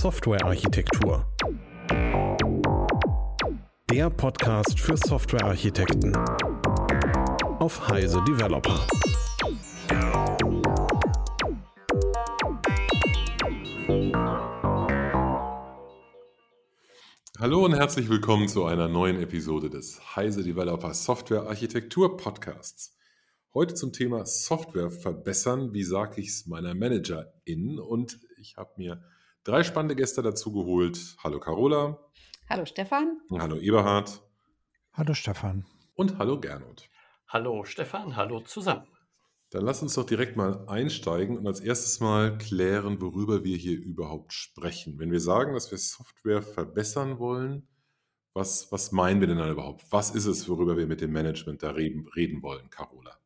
Softwarearchitektur. Der Podcast für Softwarearchitekten auf Heise Developer. Hallo und herzlich willkommen zu einer neuen Episode des Heise Developer Software Architektur Podcasts. Heute zum Thema Software verbessern. Wie sage ich es meiner Managerin? Und ich habe mir drei spannende Gäste dazu geholt. Hallo Carola. Hallo Stefan. Hallo Eberhard. Hallo Stefan. Und hallo Gernot. Hallo Stefan, hallo zusammen. Dann lass uns doch direkt mal einsteigen und als erstes mal klären, worüber wir hier überhaupt sprechen. Wenn wir sagen, dass wir Software verbessern wollen, was, was meinen wir denn dann überhaupt? Was ist es, worüber wir mit dem Management da reden, reden wollen, Carola?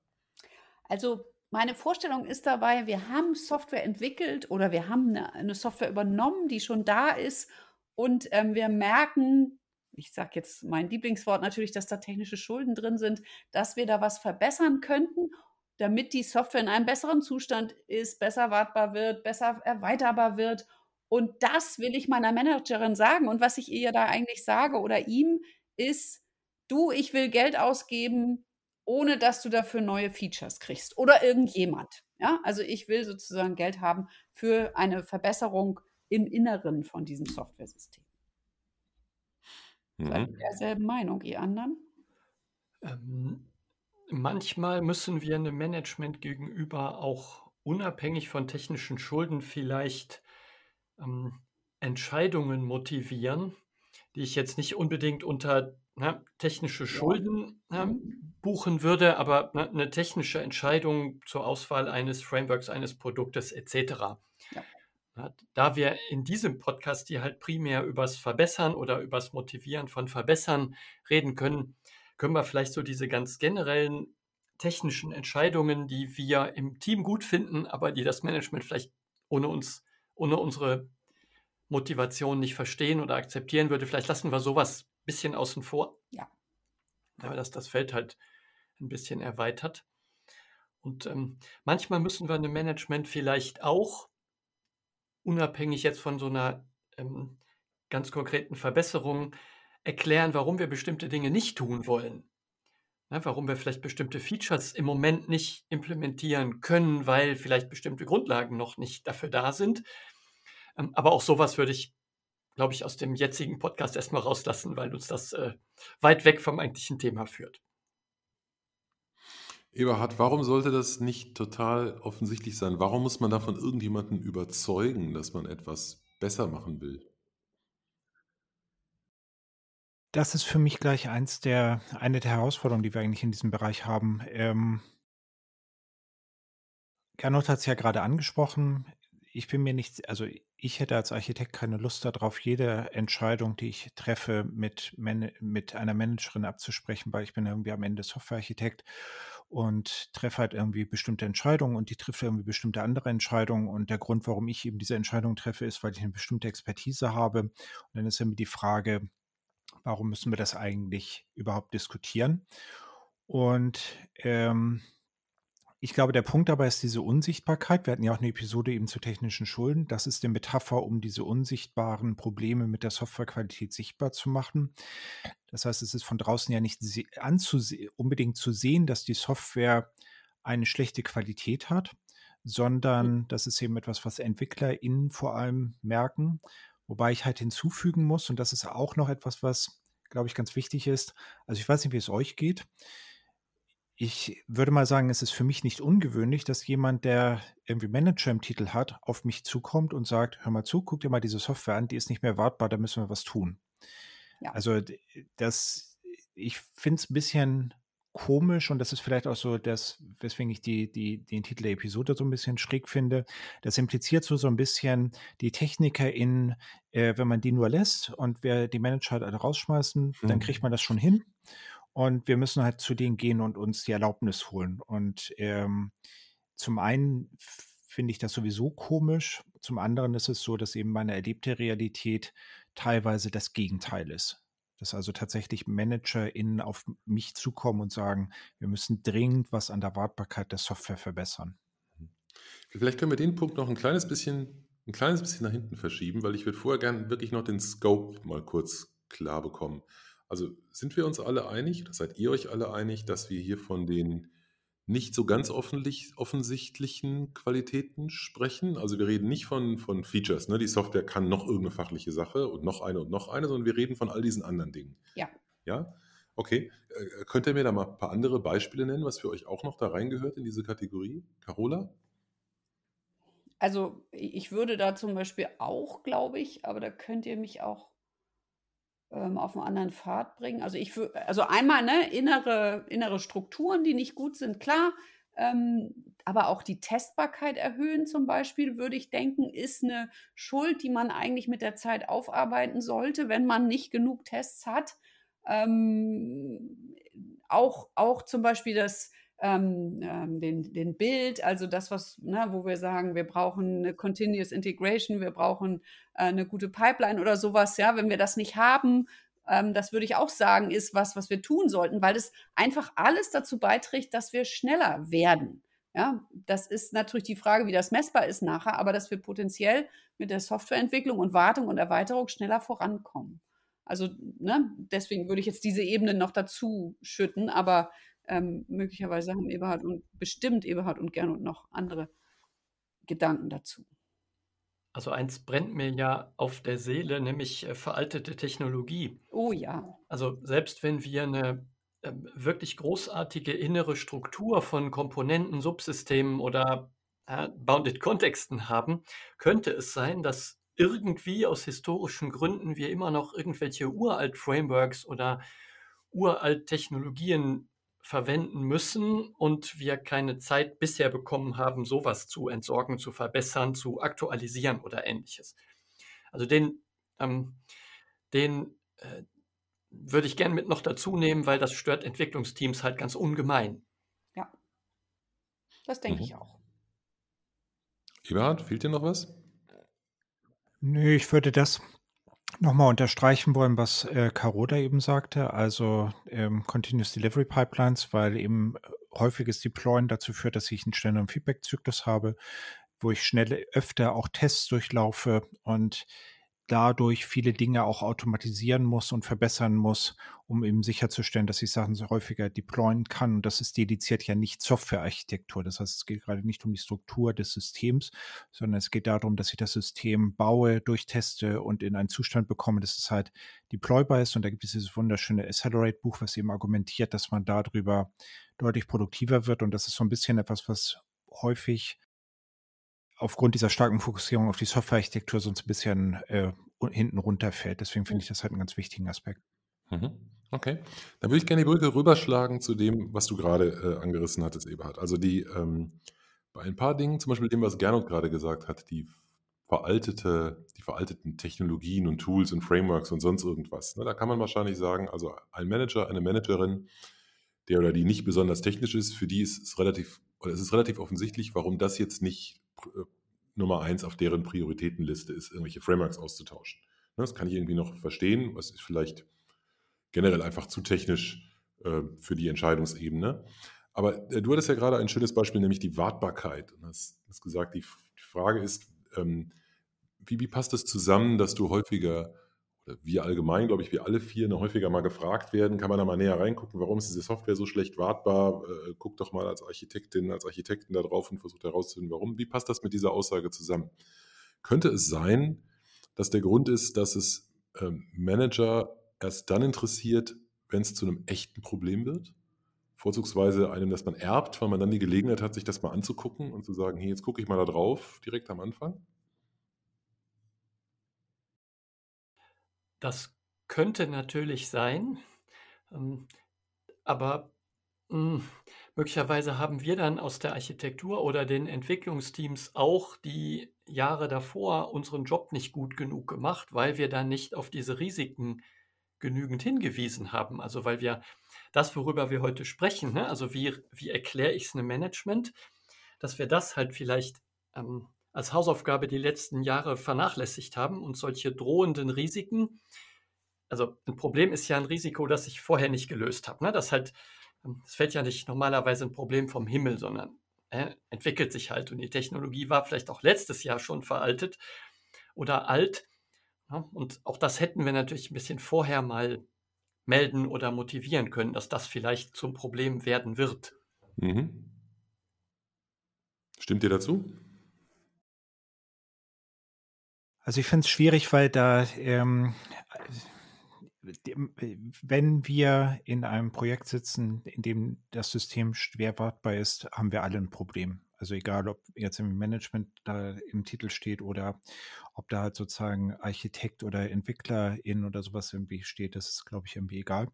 Also meine Vorstellung ist dabei, wir haben Software entwickelt oder wir haben eine, Software übernommen, die schon da ist und ähm, wir merken, ich sage jetzt mein Lieblingswort natürlich, dass da technische Schulden drin sind, dass wir da was verbessern könnten, damit die Software in einem besseren Zustand ist, besser wartbar wird, besser erweiterbar wird. Und das will ich meiner Managerin sagen. Und was ich ihr da eigentlich sage oder ihm ist, du, ich will Geld ausgeben, ohne dass du dafür neue Features kriegst oder irgendjemand. Ja, also ich will sozusagen Geld haben für eine Verbesserung im Inneren von diesem Softwaresystem. Mhm. Seid ihr derselben Meinung, ihr anderen? Ähm, manchmal müssen wir einem Management gegenüber auch unabhängig von technischen Schulden vielleicht ähm, Entscheidungen motivieren, die ich jetzt nicht unbedingt unter ne, technische Schulden ne, mhm. buchen würde, aber ne, eine technische Entscheidung zur Auswahl eines Frameworks, eines Produktes etc. Ja. Da wir in diesem Podcast hier halt primär übers Verbessern oder übers Motivieren von Verbessern reden können, können wir vielleicht so diese ganz generellen technischen Entscheidungen, die wir im Team gut finden, aber die das Management vielleicht ohne uns, ohne unsere Motivation nicht verstehen oder akzeptieren würde, vielleicht lassen wir sowas bisschen außen vor. Ja. Aber dass das Feld halt ein bisschen erweitert. Und ähm, manchmal müssen wir einem Management vielleicht auch, unabhängig jetzt von so einer ähm, ganz konkreten Verbesserung, erklären, warum wir bestimmte Dinge nicht tun wollen. Ja, warum wir vielleicht bestimmte Features im Moment nicht implementieren können, weil vielleicht bestimmte Grundlagen noch nicht dafür da sind. Ähm, aber auch sowas würde ich glaube ich, aus dem jetzigen Podcast erstmal rauslassen, weil uns das äh, weit weg vom eigentlichen Thema führt. Eberhard, warum sollte das nicht total offensichtlich sein? Warum muss man davon irgendjemanden überzeugen, dass man etwas besser machen will? Das ist für mich gleich eins der, eine der Herausforderungen, die wir eigentlich in diesem Bereich haben. Ähm, Gernot hat es ja gerade angesprochen ich bin mir nicht, also ich hätte als Architekt keine Lust darauf, jede Entscheidung, die ich treffe, mit, mit einer Managerin abzusprechen, weil ich bin irgendwie am Ende Softwarearchitekt und treffe halt irgendwie bestimmte Entscheidungen und die trifft irgendwie bestimmte andere Entscheidungen. Und der Grund, warum ich eben diese Entscheidung treffe, ist, weil ich eine bestimmte Expertise habe. Und dann ist irgendwie die Frage, warum müssen wir das eigentlich überhaupt diskutieren? Und ähm, ich glaube, der Punkt dabei ist diese Unsichtbarkeit. Wir hatten ja auch eine Episode eben zu technischen Schulden. Das ist die Metapher, um diese unsichtbaren Probleme mit der Softwarequalität sichtbar zu machen. Das heißt, es ist von draußen ja nicht unbedingt zu sehen, dass die Software eine schlechte Qualität hat, sondern das ist eben etwas, was EntwicklerInnen vor allem merken. Wobei ich halt hinzufügen muss, und das ist auch noch etwas, was, glaube ich, ganz wichtig ist. Also ich weiß nicht, wie es euch geht ich würde mal sagen, es ist für mich nicht ungewöhnlich, dass jemand, der irgendwie Manager im Titel hat, auf mich zukommt und sagt, hör mal zu, guck dir mal diese Software an, die ist nicht mehr wartbar, da müssen wir was tun. Ja. Also das, ich finde es ein bisschen komisch und das ist vielleicht auch so das, weswegen ich die, die, den Titel der Episode so ein bisschen schräg finde. Das impliziert so, so ein bisschen die Techniker in, äh, wenn man die nur lässt und wir die Manager halt alle rausschmeißen, mhm. dann kriegt man das schon hin. Und wir müssen halt zu denen gehen und uns die Erlaubnis holen. Und ähm, zum einen finde ich das sowieso komisch. Zum anderen ist es so, dass eben meine erlebte Realität teilweise das Gegenteil ist. Dass also tatsächlich ManagerInnen auf mich zukommen und sagen, wir müssen dringend was an der Wartbarkeit der Software verbessern. Vielleicht können wir den Punkt noch ein kleines bisschen ein kleines bisschen nach hinten verschieben, weil ich würde vorher gerne wirklich noch den Scope mal kurz klar bekommen. Also sind wir uns alle einig, oder seid ihr euch alle einig, dass wir hier von den nicht so ganz offensichtlichen Qualitäten sprechen? Also wir reden nicht von, von Features, ne? die Software kann noch irgendeine fachliche Sache und noch eine und noch eine, sondern wir reden von all diesen anderen Dingen. Ja. Ja? Okay. Äh, könnt ihr mir da mal ein paar andere Beispiele nennen, was für euch auch noch da reingehört in diese Kategorie? Carola? Also ich würde da zum Beispiel auch, glaube ich, aber da könnt ihr mich auch ähm, auf einen anderen Pfad bringen. Also ich also einmal ne, innere, innere Strukturen, die nicht gut sind, klar. Ähm, aber auch die Testbarkeit erhöhen zum Beispiel, würde ich denken, ist eine Schuld, die man eigentlich mit der Zeit aufarbeiten sollte, wenn man nicht genug Tests hat. Ähm, auch, auch zum Beispiel das ähm, ähm, den, den Bild, also das, was, ne, wo wir sagen, wir brauchen eine Continuous Integration, wir brauchen äh, eine gute Pipeline oder sowas, ja, wenn wir das nicht haben, ähm, das würde ich auch sagen, ist was, was wir tun sollten, weil es einfach alles dazu beiträgt, dass wir schneller werden. Ja, das ist natürlich die Frage, wie das messbar ist nachher, aber dass wir potenziell mit der Softwareentwicklung und Wartung und Erweiterung schneller vorankommen. Also, ne, deswegen würde ich jetzt diese Ebene noch dazu schütten, aber ähm, möglicherweise haben Eberhard und bestimmt Eberhard und Gernot noch andere Gedanken dazu. Also eins brennt mir ja auf der Seele, nämlich äh, veraltete Technologie. Oh ja. Also selbst wenn wir eine äh, wirklich großartige innere Struktur von Komponenten, Subsystemen oder äh, Bounded Kontexten haben, könnte es sein, dass irgendwie aus historischen Gründen wir immer noch irgendwelche uralt Frameworks oder uralt Technologien verwenden müssen und wir keine Zeit bisher bekommen haben, sowas zu entsorgen, zu verbessern, zu aktualisieren oder ähnliches. Also den, ähm, den äh, würde ich gerne mit noch dazu nehmen, weil das stört Entwicklungsteams halt ganz ungemein. Ja, das denke mhm. ich auch. Eberhard, fehlt dir noch was? Nö, ich würde das nochmal unterstreichen wollen, was äh, Carola eben sagte, also ähm, Continuous Delivery Pipelines, weil eben äh, häufiges Deployen dazu führt, dass ich einen schnelleren Feedback-Zyklus habe, wo ich schnell öfter auch Tests durchlaufe und dadurch viele Dinge auch automatisieren muss und verbessern muss, um eben sicherzustellen, dass ich Sachen so häufiger deployen kann. Und das ist dediziert ja nicht Softwarearchitektur. Das heißt, es geht gerade nicht um die Struktur des Systems, sondern es geht darum, dass ich das System baue, durchteste und in einen Zustand bekomme, dass es halt deploybar ist. Und da gibt es dieses wunderschöne Accelerate-Buch, was eben argumentiert, dass man darüber deutlich produktiver wird. Und das ist so ein bisschen etwas, was häufig aufgrund dieser starken Fokussierung auf die Softwarearchitektur sonst ein bisschen äh, hinten runterfällt. Deswegen finde ich das halt einen ganz wichtigen Aspekt. Mhm. Okay, dann würde ich gerne die Brücke rüberschlagen zu dem, was du gerade äh, angerissen hattest, Eberhard. Also die ähm, bei ein paar Dingen, zum Beispiel dem, was Gernot gerade gesagt hat, die veraltete, die veralteten Technologien und Tools und Frameworks und sonst irgendwas. Ne? Da kann man wahrscheinlich sagen, also ein Manager, eine Managerin, der oder die nicht besonders technisch ist, für die ist es relativ, oder es ist relativ offensichtlich, warum das jetzt nicht Nummer eins auf deren Prioritätenliste ist, irgendwelche Frameworks auszutauschen. Ne, das kann ich irgendwie noch verstehen, was ist vielleicht generell einfach zu technisch äh, für die Entscheidungsebene. Aber äh, du hattest ja gerade ein schönes Beispiel, nämlich die Wartbarkeit. Und hast, gesagt, die, Frage ist, ähm, wie passt das zusammen, dass du häufiger wir allgemein, glaube ich, wir alle vier häufiger mal gefragt werden, kann man da mal näher reingucken, warum ist diese Software so schlecht wartbar? Äh, guck doch mal als Architektin, als Architekten da drauf und versucht herauszufinden, warum. Wie passt das mit dieser Aussage zusammen? Könnte es sein, dass der Grund ist, dass es äh, Manager erst dann interessiert, wenn es zu einem echten Problem wird? Vorzugsweise einem, das man erbt, weil man dann die Gelegenheit hat, sich das mal anzugucken und zu sagen, hey, jetzt gucke ich mal da drauf, direkt am Anfang? Das könnte natürlich sein, ähm, aber hm, möglicherweise haben wir dann aus der Architektur oder den Entwicklungsteams auch die Jahre davor unseren Job nicht gut genug gemacht, weil wir dann nicht auf diese Risiken genügend hingewiesen haben. Also weil wir das, worüber wir heute sprechen, ne, also wie, wie erkläre ich es einem Management, dass wir das halt vielleicht ähm, als Hausaufgabe die letzten Jahre vernachlässigt haben und solche drohenden Risiken. Also ein Problem ist ja ein Risiko, das ich vorher nicht gelöst habe. Ne? Das halt, ähm, es fällt ja nicht normalerweise ein Problem vom Himmel, sondern äh, entwickelt sich halt und die Technologie war vielleicht auch letztes Jahr schon veraltet oder alt. Ja, und auch das hätten wir natürlich ein bisschen vorher mal melden oder motivieren können, dass das vielleicht zum Problem werden wird. Mhm. Stimmt ihr dazu? Also ich finde es schwierig, weil da, ähm, wenn wir in einem Projekt sitzen, in dem das System schwer wartbar ist, haben wir alle ein Problem. Also egal, ob jetzt im Management da im Titel steht oder ob da halt sozusagen Architekt oder Entwicklerin oder sowas irgendwie steht, das ist, glaube ich, irgendwie egal.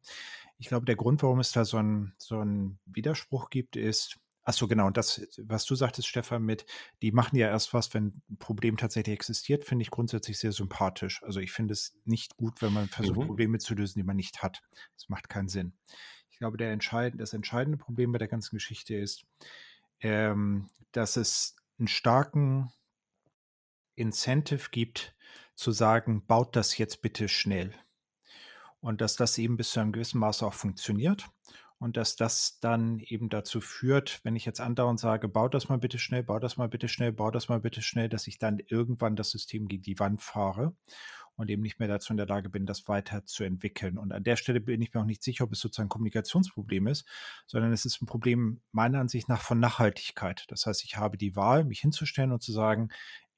Ich glaube, der Grund, warum es da so einen so Widerspruch gibt, ist, Ach so, genau. Und das, was du sagtest, Stefan, mit, die machen ja erst was, wenn ein Problem tatsächlich existiert, finde ich grundsätzlich sehr sympathisch. Also ich finde es nicht gut, wenn man versucht, mhm. Probleme zu lösen, die man nicht hat. Das macht keinen Sinn. Ich glaube, der entscheidende, das entscheidende Problem bei der ganzen Geschichte ist, ähm, dass es einen starken Incentive gibt, zu sagen, baut das jetzt bitte schnell. Und dass das eben bis zu einem gewissen Maße auch funktioniert und dass das dann eben dazu führt, wenn ich jetzt andauernd sage, bau das mal bitte schnell, bau das mal bitte schnell, bau das mal bitte schnell, dass ich dann irgendwann das System gegen die Wand fahre und eben nicht mehr dazu in der Lage bin, das weiter zu entwickeln. Und an der Stelle bin ich mir auch nicht sicher, ob es sozusagen ein Kommunikationsproblem ist, sondern es ist ein Problem meiner Ansicht nach von Nachhaltigkeit. Das heißt, ich habe die Wahl, mich hinzustellen und zu sagen,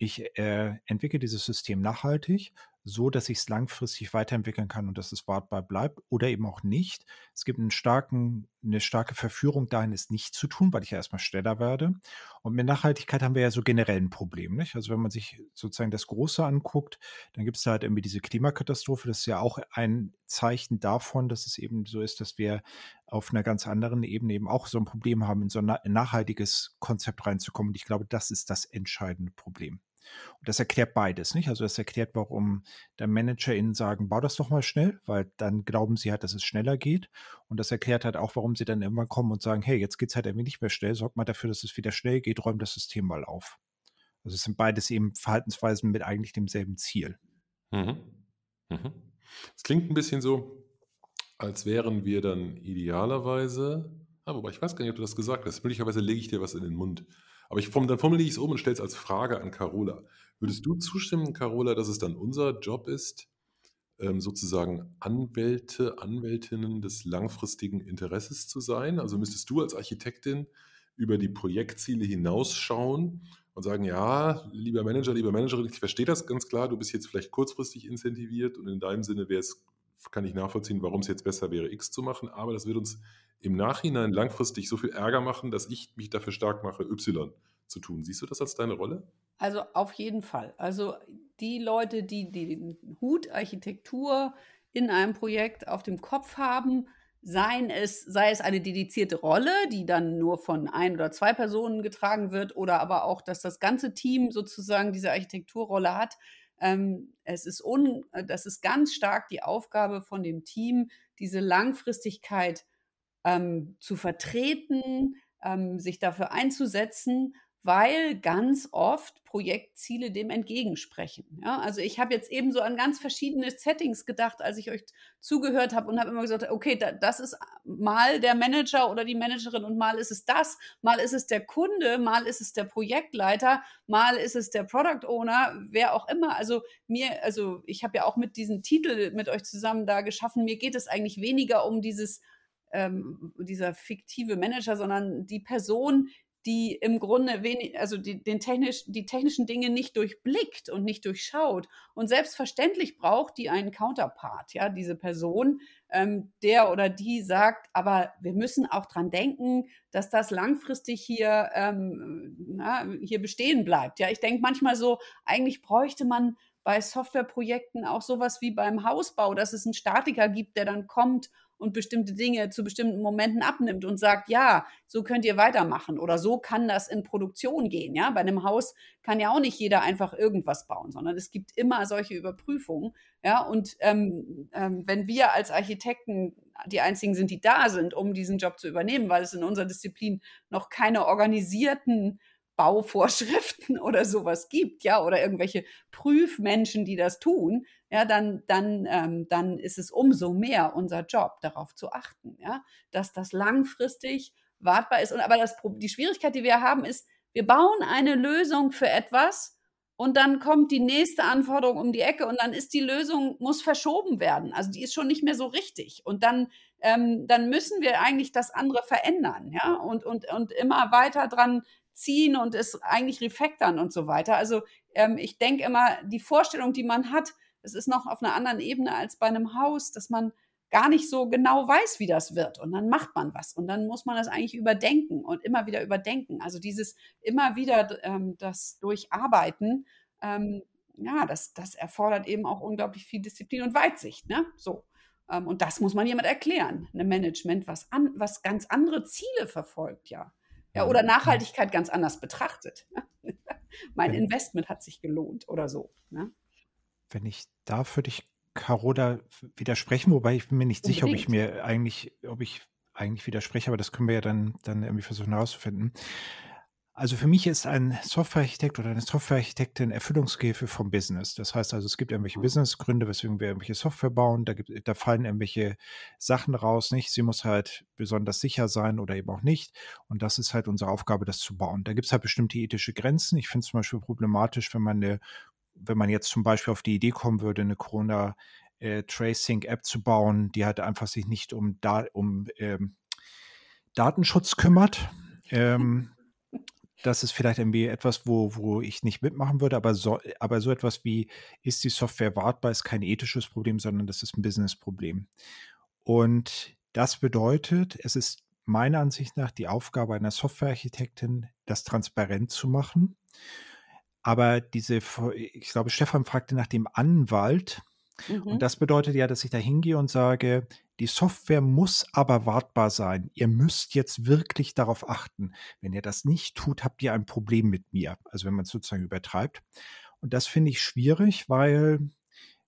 ich äh, entwickle dieses System nachhaltig, so dass ich es langfristig weiterentwickeln kann und dass es wartbar bleibt oder eben auch nicht. Es gibt einen starken, eine starke Verführung dahin, es nicht zu tun, weil ich ja erstmal schneller werde. Und mit Nachhaltigkeit haben wir ja so generell ein Problem. Nicht? Also wenn man sich sozusagen das Große anguckt, dann gibt es da halt irgendwie diese Klimakatastrophe. Das ist ja auch ein Zeichen davon, dass es eben so ist, dass wir auf einer ganz anderen Ebene eben auch so ein Problem haben, in so ein nachhaltiges Konzept reinzukommen. Und ich glaube, das ist das entscheidende Problem. Und das erklärt beides, nicht? Also das erklärt, warum der Manager ihnen sagen, bau das doch mal schnell, weil dann glauben sie halt, dass es schneller geht. Und das erklärt halt auch, warum sie dann irgendwann kommen und sagen, hey, jetzt geht es halt irgendwie nicht mehr schnell, sorgt mal dafür, dass es wieder schnell geht, räumt das System mal auf. Also es sind beides eben Verhaltensweisen mit eigentlich demselben Ziel. Mhm. Mhm. Es klingt ein bisschen so, als wären wir dann idealerweise, ah, wobei ich weiß gar nicht, ob du das gesagt hast, möglicherweise lege ich dir was in den Mund. Aber ich, dann formuliere ich es um und stelle es als Frage an Carola. Würdest du zustimmen, Carola, dass es dann unser Job ist, ähm, sozusagen Anwälte, Anwältinnen des langfristigen Interesses zu sein? Also müsstest du als Architektin über die Projektziele hinausschauen und sagen, ja, lieber Manager, lieber Managerin, ich verstehe das ganz klar, du bist jetzt vielleicht kurzfristig incentiviert und in deinem Sinne wäre es, kann ich nachvollziehen, warum es jetzt besser wäre, X zu machen, aber das wird uns im Nachhinein langfristig so viel Ärger machen, dass ich mich dafür stark mache, Y zu tun. Siehst du das als deine Rolle? Also auf jeden Fall. Also die Leute, die, die den Hut Architektur in einem Projekt auf dem Kopf haben, seien es, sei es eine dedizierte Rolle, die dann nur von ein oder zwei Personen getragen wird, oder aber auch, dass das ganze Team sozusagen diese Architekturrolle hat. Ähm, es ist un, das ist ganz stark die Aufgabe von dem Team, diese Langfristigkeit ähm, zu vertreten, ähm, sich dafür einzusetzen, weil ganz oft Projektziele dem entgegensprechen. Ja, also ich habe jetzt eben so an ganz verschiedene Settings gedacht, als ich euch zugehört habe und habe immer gesagt, okay, da, das ist mal der Manager oder die Managerin und mal ist es das, mal ist es der Kunde, mal ist es der Projektleiter, mal ist es der Product Owner, wer auch immer. Also mir, also ich habe ja auch mit diesem Titel mit euch zusammen da geschaffen. Mir geht es eigentlich weniger um dieses ähm, dieser fiktive Manager, sondern die Person, die im Grunde wenig, also die, den technisch, die technischen Dinge nicht durchblickt und nicht durchschaut. Und selbstverständlich braucht die einen Counterpart, ja, diese Person, ähm, der oder die sagt, aber wir müssen auch dran denken, dass das langfristig hier, ähm, na, hier bestehen bleibt. Ja, ich denke manchmal so, eigentlich bräuchte man bei Softwareprojekten auch sowas wie beim Hausbau, dass es einen Statiker gibt, der dann kommt und bestimmte Dinge zu bestimmten Momenten abnimmt und sagt, ja, so könnt ihr weitermachen oder so kann das in Produktion gehen. Ja, bei einem Haus kann ja auch nicht jeder einfach irgendwas bauen, sondern es gibt immer solche Überprüfungen. Ja, und ähm, ähm, wenn wir als Architekten die einzigen sind, die da sind, um diesen Job zu übernehmen, weil es in unserer Disziplin noch keine organisierten Bauvorschriften oder sowas gibt, ja, oder irgendwelche Prüfmenschen, die das tun, ja, dann, dann, ähm, dann ist es umso mehr unser Job, darauf zu achten, ja, dass das langfristig wartbar ist. Und aber das, die Schwierigkeit, die wir haben, ist, wir bauen eine Lösung für etwas und dann kommt die nächste Anforderung um die Ecke und dann ist die Lösung, muss verschoben werden. Also die ist schon nicht mehr so richtig. Und dann, ähm, dann müssen wir eigentlich das andere verändern, ja, und, und, und immer weiter dran ziehen und es eigentlich refactern und so weiter. Also ähm, ich denke immer, die Vorstellung, die man hat, es ist noch auf einer anderen Ebene als bei einem Haus, dass man gar nicht so genau weiß, wie das wird. Und dann macht man was. Und dann muss man das eigentlich überdenken und immer wieder überdenken. Also dieses immer wieder ähm, das Durcharbeiten, ähm, ja, das, das erfordert eben auch unglaublich viel Disziplin und Weitsicht. Ne? So. Ähm, und das muss man jemand erklären, einem Management, was, an, was ganz andere Ziele verfolgt, ja. Ja, oder Nachhaltigkeit ganz anders betrachtet. mein Investment hat sich gelohnt oder so. Ne? Wenn ich da für dich Carola widersprechen, wobei ich bin mir nicht sicher, ob ich mir eigentlich, ob ich eigentlich widerspreche, aber das können wir ja dann, dann irgendwie versuchen herauszufinden. Also für mich ist ein Softwarearchitekt oder eine Softwarearchitektin Erfüllungshilfe vom Business. Das heißt also, es gibt irgendwelche mhm. Businessgründe, weswegen wir irgendwelche Software bauen. Da, gibt, da fallen irgendwelche Sachen raus, nicht? Sie muss halt besonders sicher sein oder eben auch nicht. Und das ist halt unsere Aufgabe, das zu bauen. Da gibt es halt bestimmte ethische Grenzen. Ich finde es zum Beispiel problematisch, wenn man eine wenn man jetzt zum Beispiel auf die Idee kommen würde, eine Corona äh, Tracing App zu bauen, die halt einfach sich nicht um, da, um ähm, Datenschutz kümmert. Ähm, das ist vielleicht irgendwie etwas, wo, wo ich nicht mitmachen würde, aber so, aber so etwas wie, ist die Software wartbar, ist kein ethisches Problem, sondern das ist ein Business-Problem. Und das bedeutet, es ist meiner Ansicht nach die Aufgabe einer Softwarearchitektin, das transparent zu machen aber diese, ich glaube, Stefan fragte nach dem Anwalt. Mhm. Und das bedeutet ja, dass ich da hingehe und sage, die Software muss aber wartbar sein. Ihr müsst jetzt wirklich darauf achten. Wenn ihr das nicht tut, habt ihr ein Problem mit mir. Also wenn man es sozusagen übertreibt. Und das finde ich schwierig, weil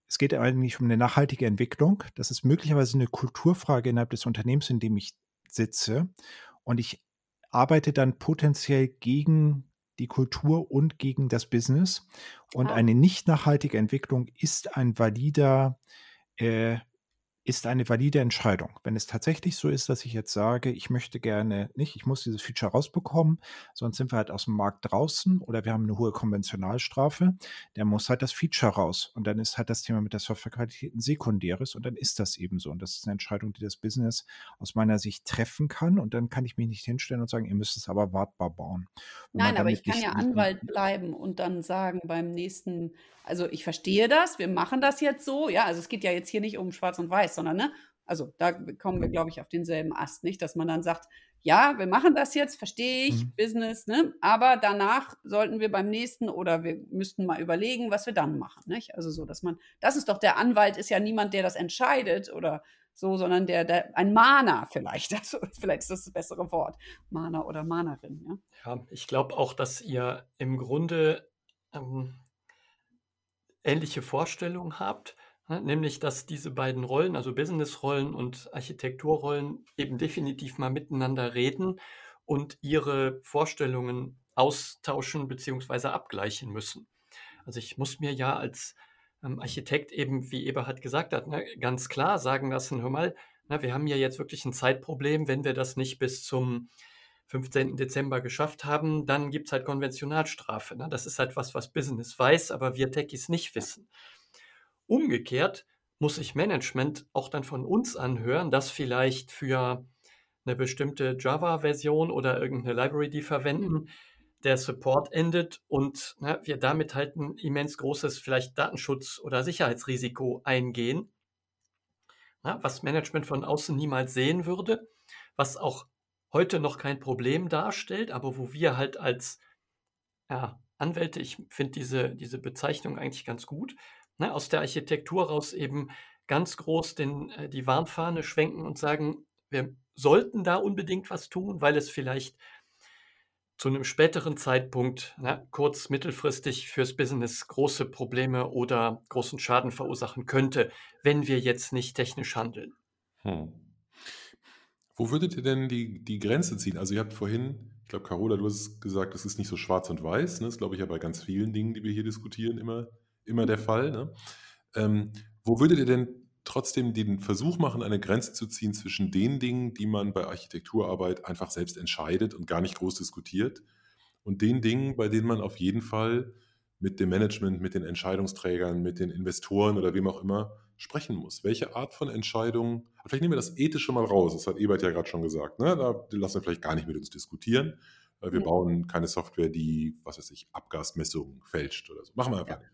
es geht eigentlich um eine nachhaltige Entwicklung. Das ist möglicherweise eine Kulturfrage innerhalb des Unternehmens, in dem ich sitze. Und ich arbeite dann potenziell gegen die Kultur und gegen das Business. Und ah. eine nicht nachhaltige Entwicklung ist ein valider äh, ist eine valide Entscheidung. Wenn es tatsächlich so ist, dass ich jetzt sage, ich möchte gerne nicht, ich muss dieses Feature rausbekommen, sonst sind wir halt aus dem Markt draußen oder wir haben eine hohe Konventionalstrafe, der muss halt das Feature raus. Und dann ist halt das Thema mit der Softwarequalität ein sekundäres und dann ist das eben so. Und das ist eine Entscheidung, die das Business aus meiner Sicht treffen kann. Und dann kann ich mich nicht hinstellen und sagen, ihr müsst es aber wartbar bauen. Wenn Nein, aber ich kann ja Anwalt bleiben und dann sagen beim nächsten also ich verstehe das, wir machen das jetzt so, ja, also es geht ja jetzt hier nicht um Schwarz und Weiß, sondern, ne, also da kommen wir, glaube ich, auf denselben Ast, nicht, dass man dann sagt, ja, wir machen das jetzt, verstehe ich, mhm. Business, ne, aber danach sollten wir beim nächsten oder wir müssten mal überlegen, was wir dann machen, nicht? Also so, dass man, das ist doch der Anwalt, ist ja niemand, der das entscheidet oder so, sondern der, der ein Mahner vielleicht, also vielleicht ist das das bessere Wort, Mahner oder Mahnerin, ja. Ja, ich glaube auch, dass ihr im Grunde ähm, ähnliche Vorstellungen habt, nämlich dass diese beiden Rollen, also Businessrollen und Architekturrollen, eben definitiv mal miteinander reden und ihre Vorstellungen austauschen bzw. abgleichen müssen. Also ich muss mir ja als ähm, Architekt eben, wie Eberhard gesagt hat, ne, ganz klar sagen lassen, hör mal, na, wir haben ja jetzt wirklich ein Zeitproblem, wenn wir das nicht bis zum 15. Dezember geschafft haben, dann gibt es halt Konventionalstrafe. Ne? Das ist halt was, was Business weiß, aber wir Techies nicht wissen. Umgekehrt muss sich Management auch dann von uns anhören, dass vielleicht für eine bestimmte Java-Version oder irgendeine Library, die verwenden, der Support endet und na, wir damit halt ein immens großes vielleicht Datenschutz- oder Sicherheitsrisiko eingehen, na, was Management von außen niemals sehen würde, was auch heute noch kein Problem darstellt, aber wo wir halt als ja, Anwälte, ich finde diese, diese Bezeichnung eigentlich ganz gut, ne, aus der Architektur raus eben ganz groß den, äh, die Warnfahne schwenken und sagen, wir sollten da unbedingt was tun, weil es vielleicht zu einem späteren Zeitpunkt, na, kurz-, mittelfristig fürs Business große Probleme oder großen Schaden verursachen könnte, wenn wir jetzt nicht technisch handeln. Hm. Wo würdet ihr denn die, die Grenze ziehen? Also ihr habt vorhin, ich glaube, Carola, du hast gesagt, das ist nicht so schwarz und weiß. Ne? Das glaube ich ja bei ganz vielen Dingen, die wir hier diskutieren, immer, immer der Fall. Ne? Ähm, wo würdet ihr denn trotzdem den Versuch machen, eine Grenze zu ziehen zwischen den Dingen, die man bei Architekturarbeit einfach selbst entscheidet und gar nicht groß diskutiert, und den Dingen, bei denen man auf jeden Fall mit dem Management, mit den Entscheidungsträgern, mit den Investoren oder wem auch immer sprechen muss. Welche Art von Entscheidungen, vielleicht nehmen wir das Ethische mal raus, das hat Ebert ja gerade schon gesagt, ne? da lassen wir vielleicht gar nicht mit uns diskutieren, weil wir bauen keine Software, die, was weiß ich, Abgasmessungen fälscht oder so. Machen wir einfach ja. nicht.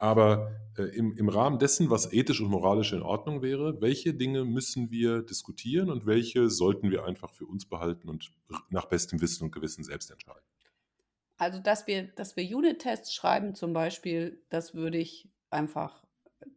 Aber äh, im, im Rahmen dessen, was ethisch und moralisch in Ordnung wäre, welche Dinge müssen wir diskutieren und welche sollten wir einfach für uns behalten und nach bestem Wissen und Gewissen selbst entscheiden? Also, dass wir, dass wir Unit-Tests schreiben zum Beispiel, das würde ich einfach,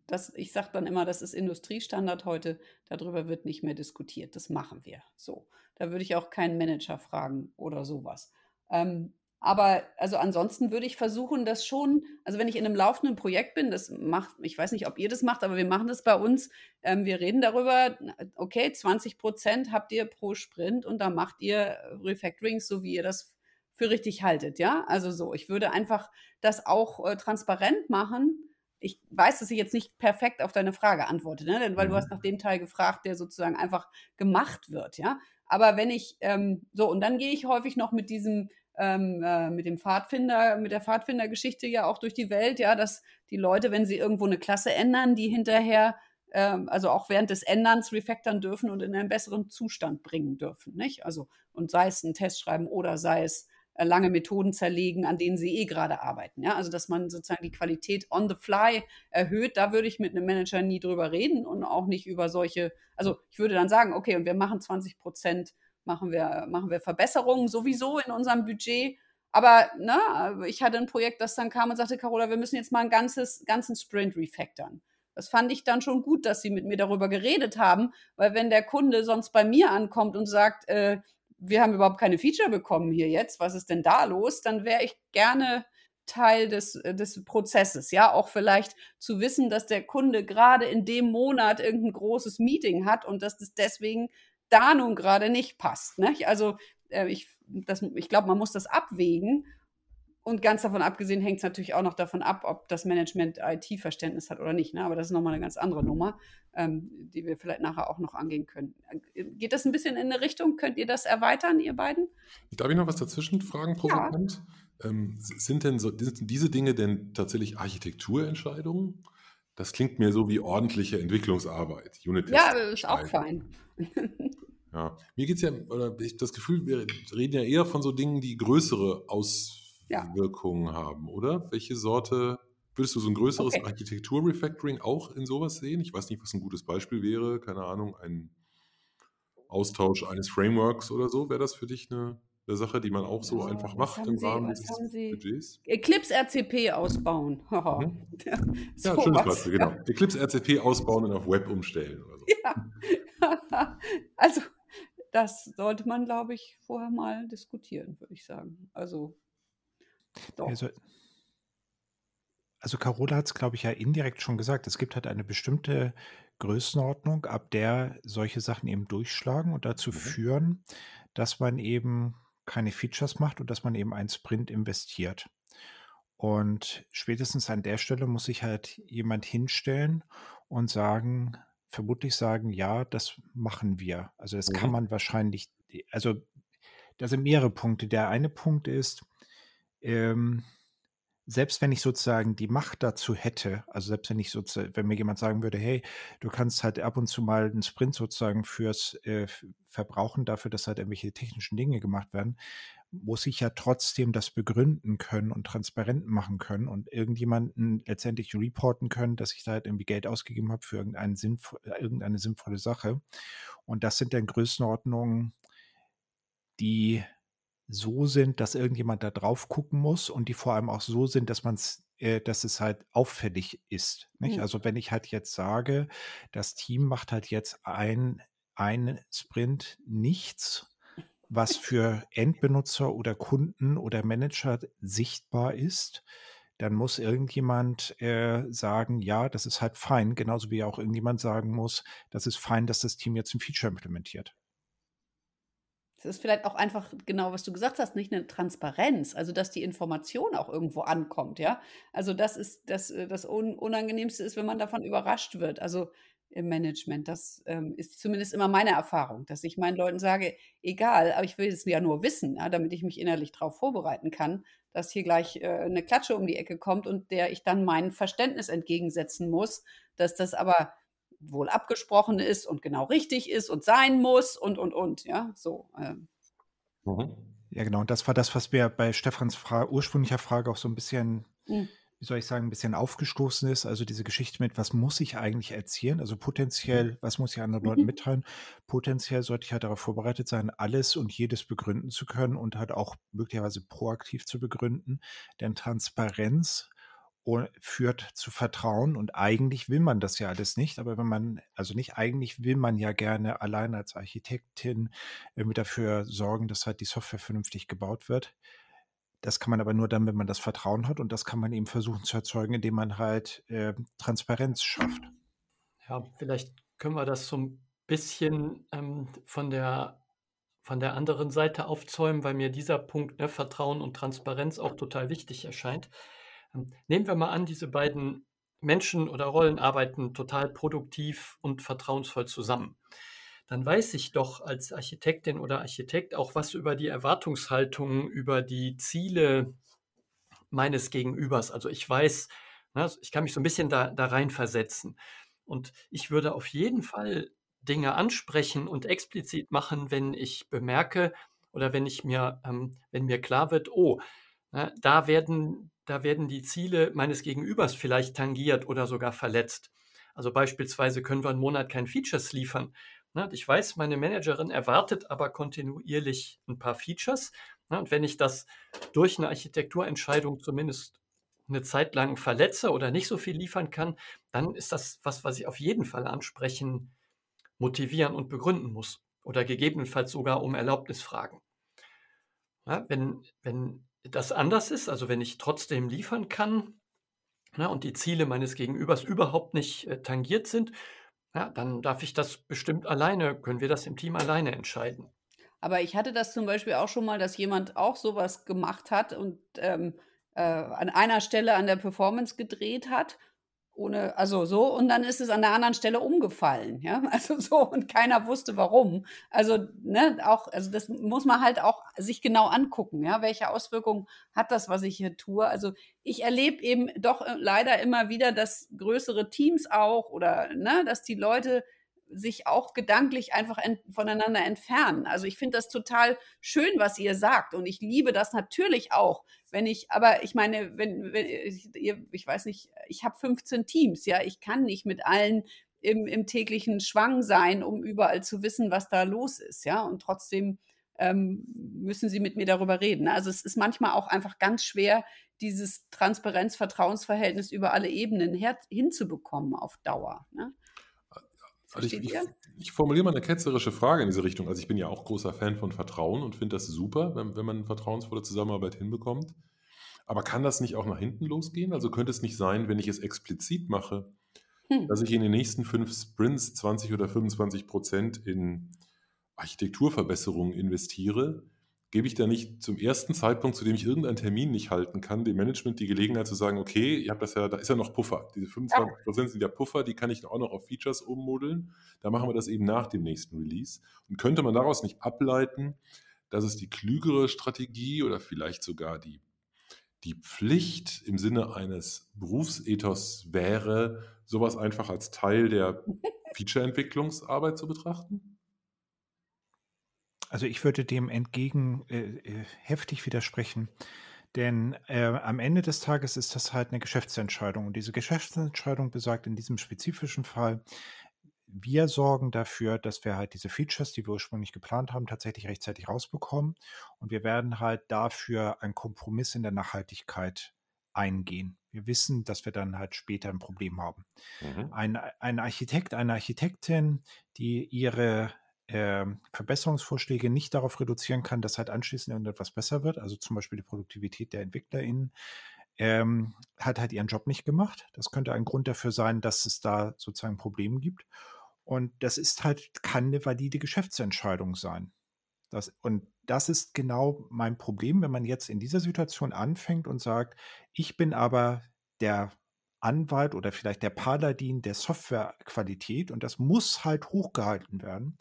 das, ich sage dann immer, das ist Industriestandard heute, darüber wird nicht mehr diskutiert. Das machen wir so. Da würde ich auch keinen Manager fragen oder sowas. Ähm, aber also ansonsten würde ich versuchen, das schon, also wenn ich in einem laufenden Projekt bin, das macht, ich weiß nicht, ob ihr das macht, aber wir machen das bei uns. Ähm, wir reden darüber, okay, 20 Prozent habt ihr pro Sprint und da macht ihr Refactorings, so wie ihr das für richtig haltet, ja? Also so, ich würde einfach das auch äh, transparent machen. Ich weiß, dass ich jetzt nicht perfekt auf deine Frage antworte, ne? Denn, weil du hast mhm. nach dem Teil gefragt, der sozusagen einfach gemacht wird, ja. Aber wenn ich, ähm, so, und dann gehe ich häufig noch mit diesem, ähm, äh, mit dem Pfadfinder, mit der Pfadfindergeschichte ja auch durch die Welt, ja, dass die Leute, wenn sie irgendwo eine Klasse ändern, die hinterher, ähm, also auch während des Änderns refactoren dürfen und in einen besseren Zustand bringen dürfen, nicht? Also, und sei es ein Test schreiben oder sei es äh, lange Methoden zerlegen, an denen sie eh gerade arbeiten. Ja? Also, dass man sozusagen die Qualität on the fly erhöht, da würde ich mit einem Manager nie drüber reden und auch nicht über solche, also ich würde dann sagen, okay, und wir machen 20 Prozent machen wir, machen wir Verbesserungen sowieso in unserem Budget. Aber ne, ich hatte ein Projekt, das dann kam und sagte, Carola, wir müssen jetzt mal einen ganzes, ganzen Sprint refactoren. Das fand ich dann schon gut, dass sie mit mir darüber geredet haben, weil wenn der Kunde sonst bei mir ankommt und sagt, äh, wir haben überhaupt keine Feature bekommen hier jetzt, was ist denn da los, dann wäre ich gerne Teil des, des Prozesses. Ja, auch vielleicht zu wissen, dass der Kunde gerade in dem Monat irgendein großes Meeting hat und dass das deswegen da nun gerade nicht passt. Nicht? Also äh, ich, ich glaube, man muss das abwägen. Und ganz davon abgesehen hängt es natürlich auch noch davon ab, ob das Management IT-Verständnis hat oder nicht. Ne? Aber das ist nochmal eine ganz andere Nummer, ähm, die wir vielleicht nachher auch noch angehen können. Geht das ein bisschen in eine Richtung? Könnt ihr das erweitern, ihr beiden? Darf ich noch was dazwischen fragen, Provokant? Ja. Ähm, sind denn so, sind diese Dinge denn tatsächlich Architekturentscheidungen? Das klingt mir so wie ordentliche Entwicklungsarbeit. Unit ja, ist auch fein. Ja, mir geht es ja, oder ich das Gefühl, wir reden ja eher von so Dingen, die größere Auswirkungen ja. haben, oder? Welche Sorte, würdest du so ein größeres okay. Architektur-Refactoring auch in sowas sehen? Ich weiß nicht, was ein gutes Beispiel wäre, keine Ahnung, ein Austausch eines Frameworks oder so. Wäre das für dich eine, eine Sache, die man auch so ja, einfach macht im Sie, Rahmen des Budgets? Eclipse RCP ausbauen. mhm. ja, so schönes Beispiel, genau. Eclipse RCP ausbauen und auf Web umstellen oder so. Ja, also das sollte man, glaube ich, vorher mal diskutieren, würde ich sagen. Also, doch. Also, also Carola hat es, glaube ich, ja indirekt schon gesagt. Es gibt halt eine bestimmte Größenordnung, ab der solche Sachen eben durchschlagen und dazu mhm. führen, dass man eben keine Features macht und dass man eben einen Sprint investiert. Und spätestens an der Stelle muss sich halt jemand hinstellen und sagen, vermutlich sagen, ja, das machen wir. Also das kann mhm. man wahrscheinlich, also da sind mehrere Punkte. Der eine Punkt ist, ähm, selbst wenn ich sozusagen die Macht dazu hätte, also selbst wenn ich sozusagen, wenn mir jemand sagen würde, hey, du kannst halt ab und zu mal einen Sprint sozusagen fürs äh, Verbrauchen dafür, dass halt irgendwelche technischen Dinge gemacht werden, muss ich ja trotzdem das begründen können und transparent machen können und irgendjemanden letztendlich reporten können, dass ich da halt irgendwie Geld ausgegeben habe für irgendeine, sinnvo irgendeine sinnvolle Sache. Und das sind dann Größenordnungen, die so sind, dass irgendjemand da drauf gucken muss und die vor allem auch so sind, dass man es äh, dass es halt auffällig ist. Nicht? Mhm. Also wenn ich halt jetzt sage, das Team macht halt jetzt ein, ein Sprint nichts, was für Endbenutzer oder Kunden oder Manager sichtbar ist, dann muss irgendjemand äh, sagen, ja, das ist halt fein, genauso wie auch irgendjemand sagen muss, das ist fein, dass das Team jetzt ein Feature implementiert. Das ist vielleicht auch einfach genau, was du gesagt hast, nicht eine Transparenz, also dass die Information auch irgendwo ankommt, ja. Also das ist das, äh, das Unangenehmste ist, wenn man davon überrascht wird. Also im Management. Das ähm, ist zumindest immer meine Erfahrung, dass ich meinen Leuten sage, egal, aber ich will es ja nur wissen, ja, damit ich mich innerlich darauf vorbereiten kann, dass hier gleich äh, eine Klatsche um die Ecke kommt und der ich dann mein Verständnis entgegensetzen muss, dass das aber wohl abgesprochen ist und genau richtig ist und sein muss und, und, und, ja, so. Ähm. Mhm. Ja, genau. Und das war das, was wir bei Stefans Fra ursprünglicher Frage auch so ein bisschen, mhm. wie soll ich sagen, ein bisschen aufgestoßen ist. Also diese Geschichte mit, was muss ich eigentlich erzählen? Also potenziell, was muss ich anderen Leuten mhm. mitteilen? Potenziell sollte ich halt darauf vorbereitet sein, alles und jedes begründen zu können und halt auch möglicherweise proaktiv zu begründen. Denn Transparenz führt zu Vertrauen und eigentlich will man das ja alles nicht, aber wenn man, also nicht eigentlich will man ja gerne allein als Architektin irgendwie dafür sorgen, dass halt die Software vernünftig gebaut wird. Das kann man aber nur dann, wenn man das Vertrauen hat und das kann man eben versuchen zu erzeugen, indem man halt äh, Transparenz schafft. Ja, vielleicht können wir das so ein bisschen ähm, von der von der anderen Seite aufzäumen, weil mir dieser Punkt ne, Vertrauen und Transparenz auch total wichtig erscheint. Ähm, nehmen wir mal an, diese beiden Menschen oder Rollen arbeiten total produktiv und vertrauensvoll zusammen. Dann weiß ich doch als Architektin oder Architekt auch was über die Erwartungshaltung, über die Ziele meines Gegenübers. Also ich weiß, ne, ich kann mich so ein bisschen da, da rein versetzen. Und ich würde auf jeden Fall Dinge ansprechen und explizit machen, wenn ich bemerke oder wenn ich mir, ähm, wenn mir klar wird, oh, ne, da werden da werden die Ziele meines Gegenübers vielleicht tangiert oder sogar verletzt. Also beispielsweise können wir einen Monat kein Features liefern. Ne? Ich weiß, meine Managerin erwartet aber kontinuierlich ein paar Features. Ne? Und wenn ich das durch eine Architekturentscheidung zumindest eine Zeit lang verletze oder nicht so viel liefern kann, dann ist das was, was ich auf jeden Fall ansprechen, motivieren und begründen muss. Oder gegebenenfalls sogar um Erlaubnis fragen. Wenn, wenn das anders ist, also wenn ich trotzdem liefern kann na, ne, und die Ziele meines Gegenübers überhaupt nicht äh, tangiert sind, ja, dann darf ich das bestimmt alleine, können wir das im Team alleine entscheiden. Aber ich hatte das zum Beispiel auch schon mal, dass jemand auch sowas gemacht hat und ähm, äh, an einer Stelle an der Performance gedreht hat ohne, also so, und dann ist es an der anderen Stelle umgefallen, ja, also so, und keiner wusste warum. Also, ne, auch, also das muss man halt auch sich genau angucken, ja, welche Auswirkungen hat das, was ich hier tue. Also ich erlebe eben doch äh, leider immer wieder, dass größere Teams auch oder, ne, dass die Leute sich auch gedanklich einfach ent voneinander entfernen. Also ich finde das total schön, was ihr sagt und ich liebe das natürlich auch, wenn ich, aber ich meine, wenn, wenn ich, ich weiß nicht, ich habe 15 Teams, ja, ich kann nicht mit allen im, im täglichen Schwang sein, um überall zu wissen, was da los ist, ja, und trotzdem ähm, müssen sie mit mir darüber reden. Also es ist manchmal auch einfach ganz schwer, dieses Transparenz-Vertrauensverhältnis über alle Ebenen hinzubekommen auf Dauer. Ne? Also ich, ich, ich, formuliere mal eine ketzerische Frage in diese Richtung. Also ich bin ja auch großer Fan von Vertrauen und finde das super, wenn, wenn man eine vertrauensvolle Zusammenarbeit hinbekommt. Aber kann das nicht auch nach hinten losgehen? Also könnte es nicht sein, wenn ich es explizit mache, hm. dass ich in den nächsten fünf Sprints 20 oder 25 Prozent in Architekturverbesserungen investiere, gebe ich da nicht zum ersten Zeitpunkt, zu dem ich irgendeinen Termin nicht halten kann, dem Management die Gelegenheit zu sagen, okay, ihr habt das ja, da ist ja noch Puffer. Diese 25 Prozent sind ja Puffer, die kann ich auch noch auf Features ummodeln. Da machen wir das eben nach dem nächsten Release. Und könnte man daraus nicht ableiten, dass es die klügere Strategie oder vielleicht sogar die, die Pflicht im Sinne eines Berufsethos wäre, sowas einfach als Teil der Feature-Entwicklungsarbeit zu betrachten? Also ich würde dem entgegen äh, äh, heftig widersprechen. Denn äh, am Ende des Tages ist das halt eine Geschäftsentscheidung. Und diese Geschäftsentscheidung besagt in diesem spezifischen Fall, wir sorgen dafür, dass wir halt diese Features, die wir ursprünglich geplant haben, tatsächlich rechtzeitig rausbekommen. Und wir werden halt dafür einen Kompromiss in der Nachhaltigkeit eingehen. Wir wissen, dass wir dann halt später ein Problem haben. Mhm. Ein, ein Architekt, eine Architektin, die ihre äh, Verbesserungsvorschläge nicht darauf reduzieren kann, dass halt anschließend irgendetwas besser wird, also zum Beispiel die Produktivität der EntwicklerInnen, ähm, hat halt ihren Job nicht gemacht. Das könnte ein Grund dafür sein, dass es da sozusagen Probleme gibt. Und das ist halt, kann eine valide Geschäftsentscheidung sein. Das, und das ist genau mein Problem, wenn man jetzt in dieser Situation anfängt und sagt, ich bin aber der Anwalt oder vielleicht der Paladin der Softwarequalität und das muss halt hochgehalten werden,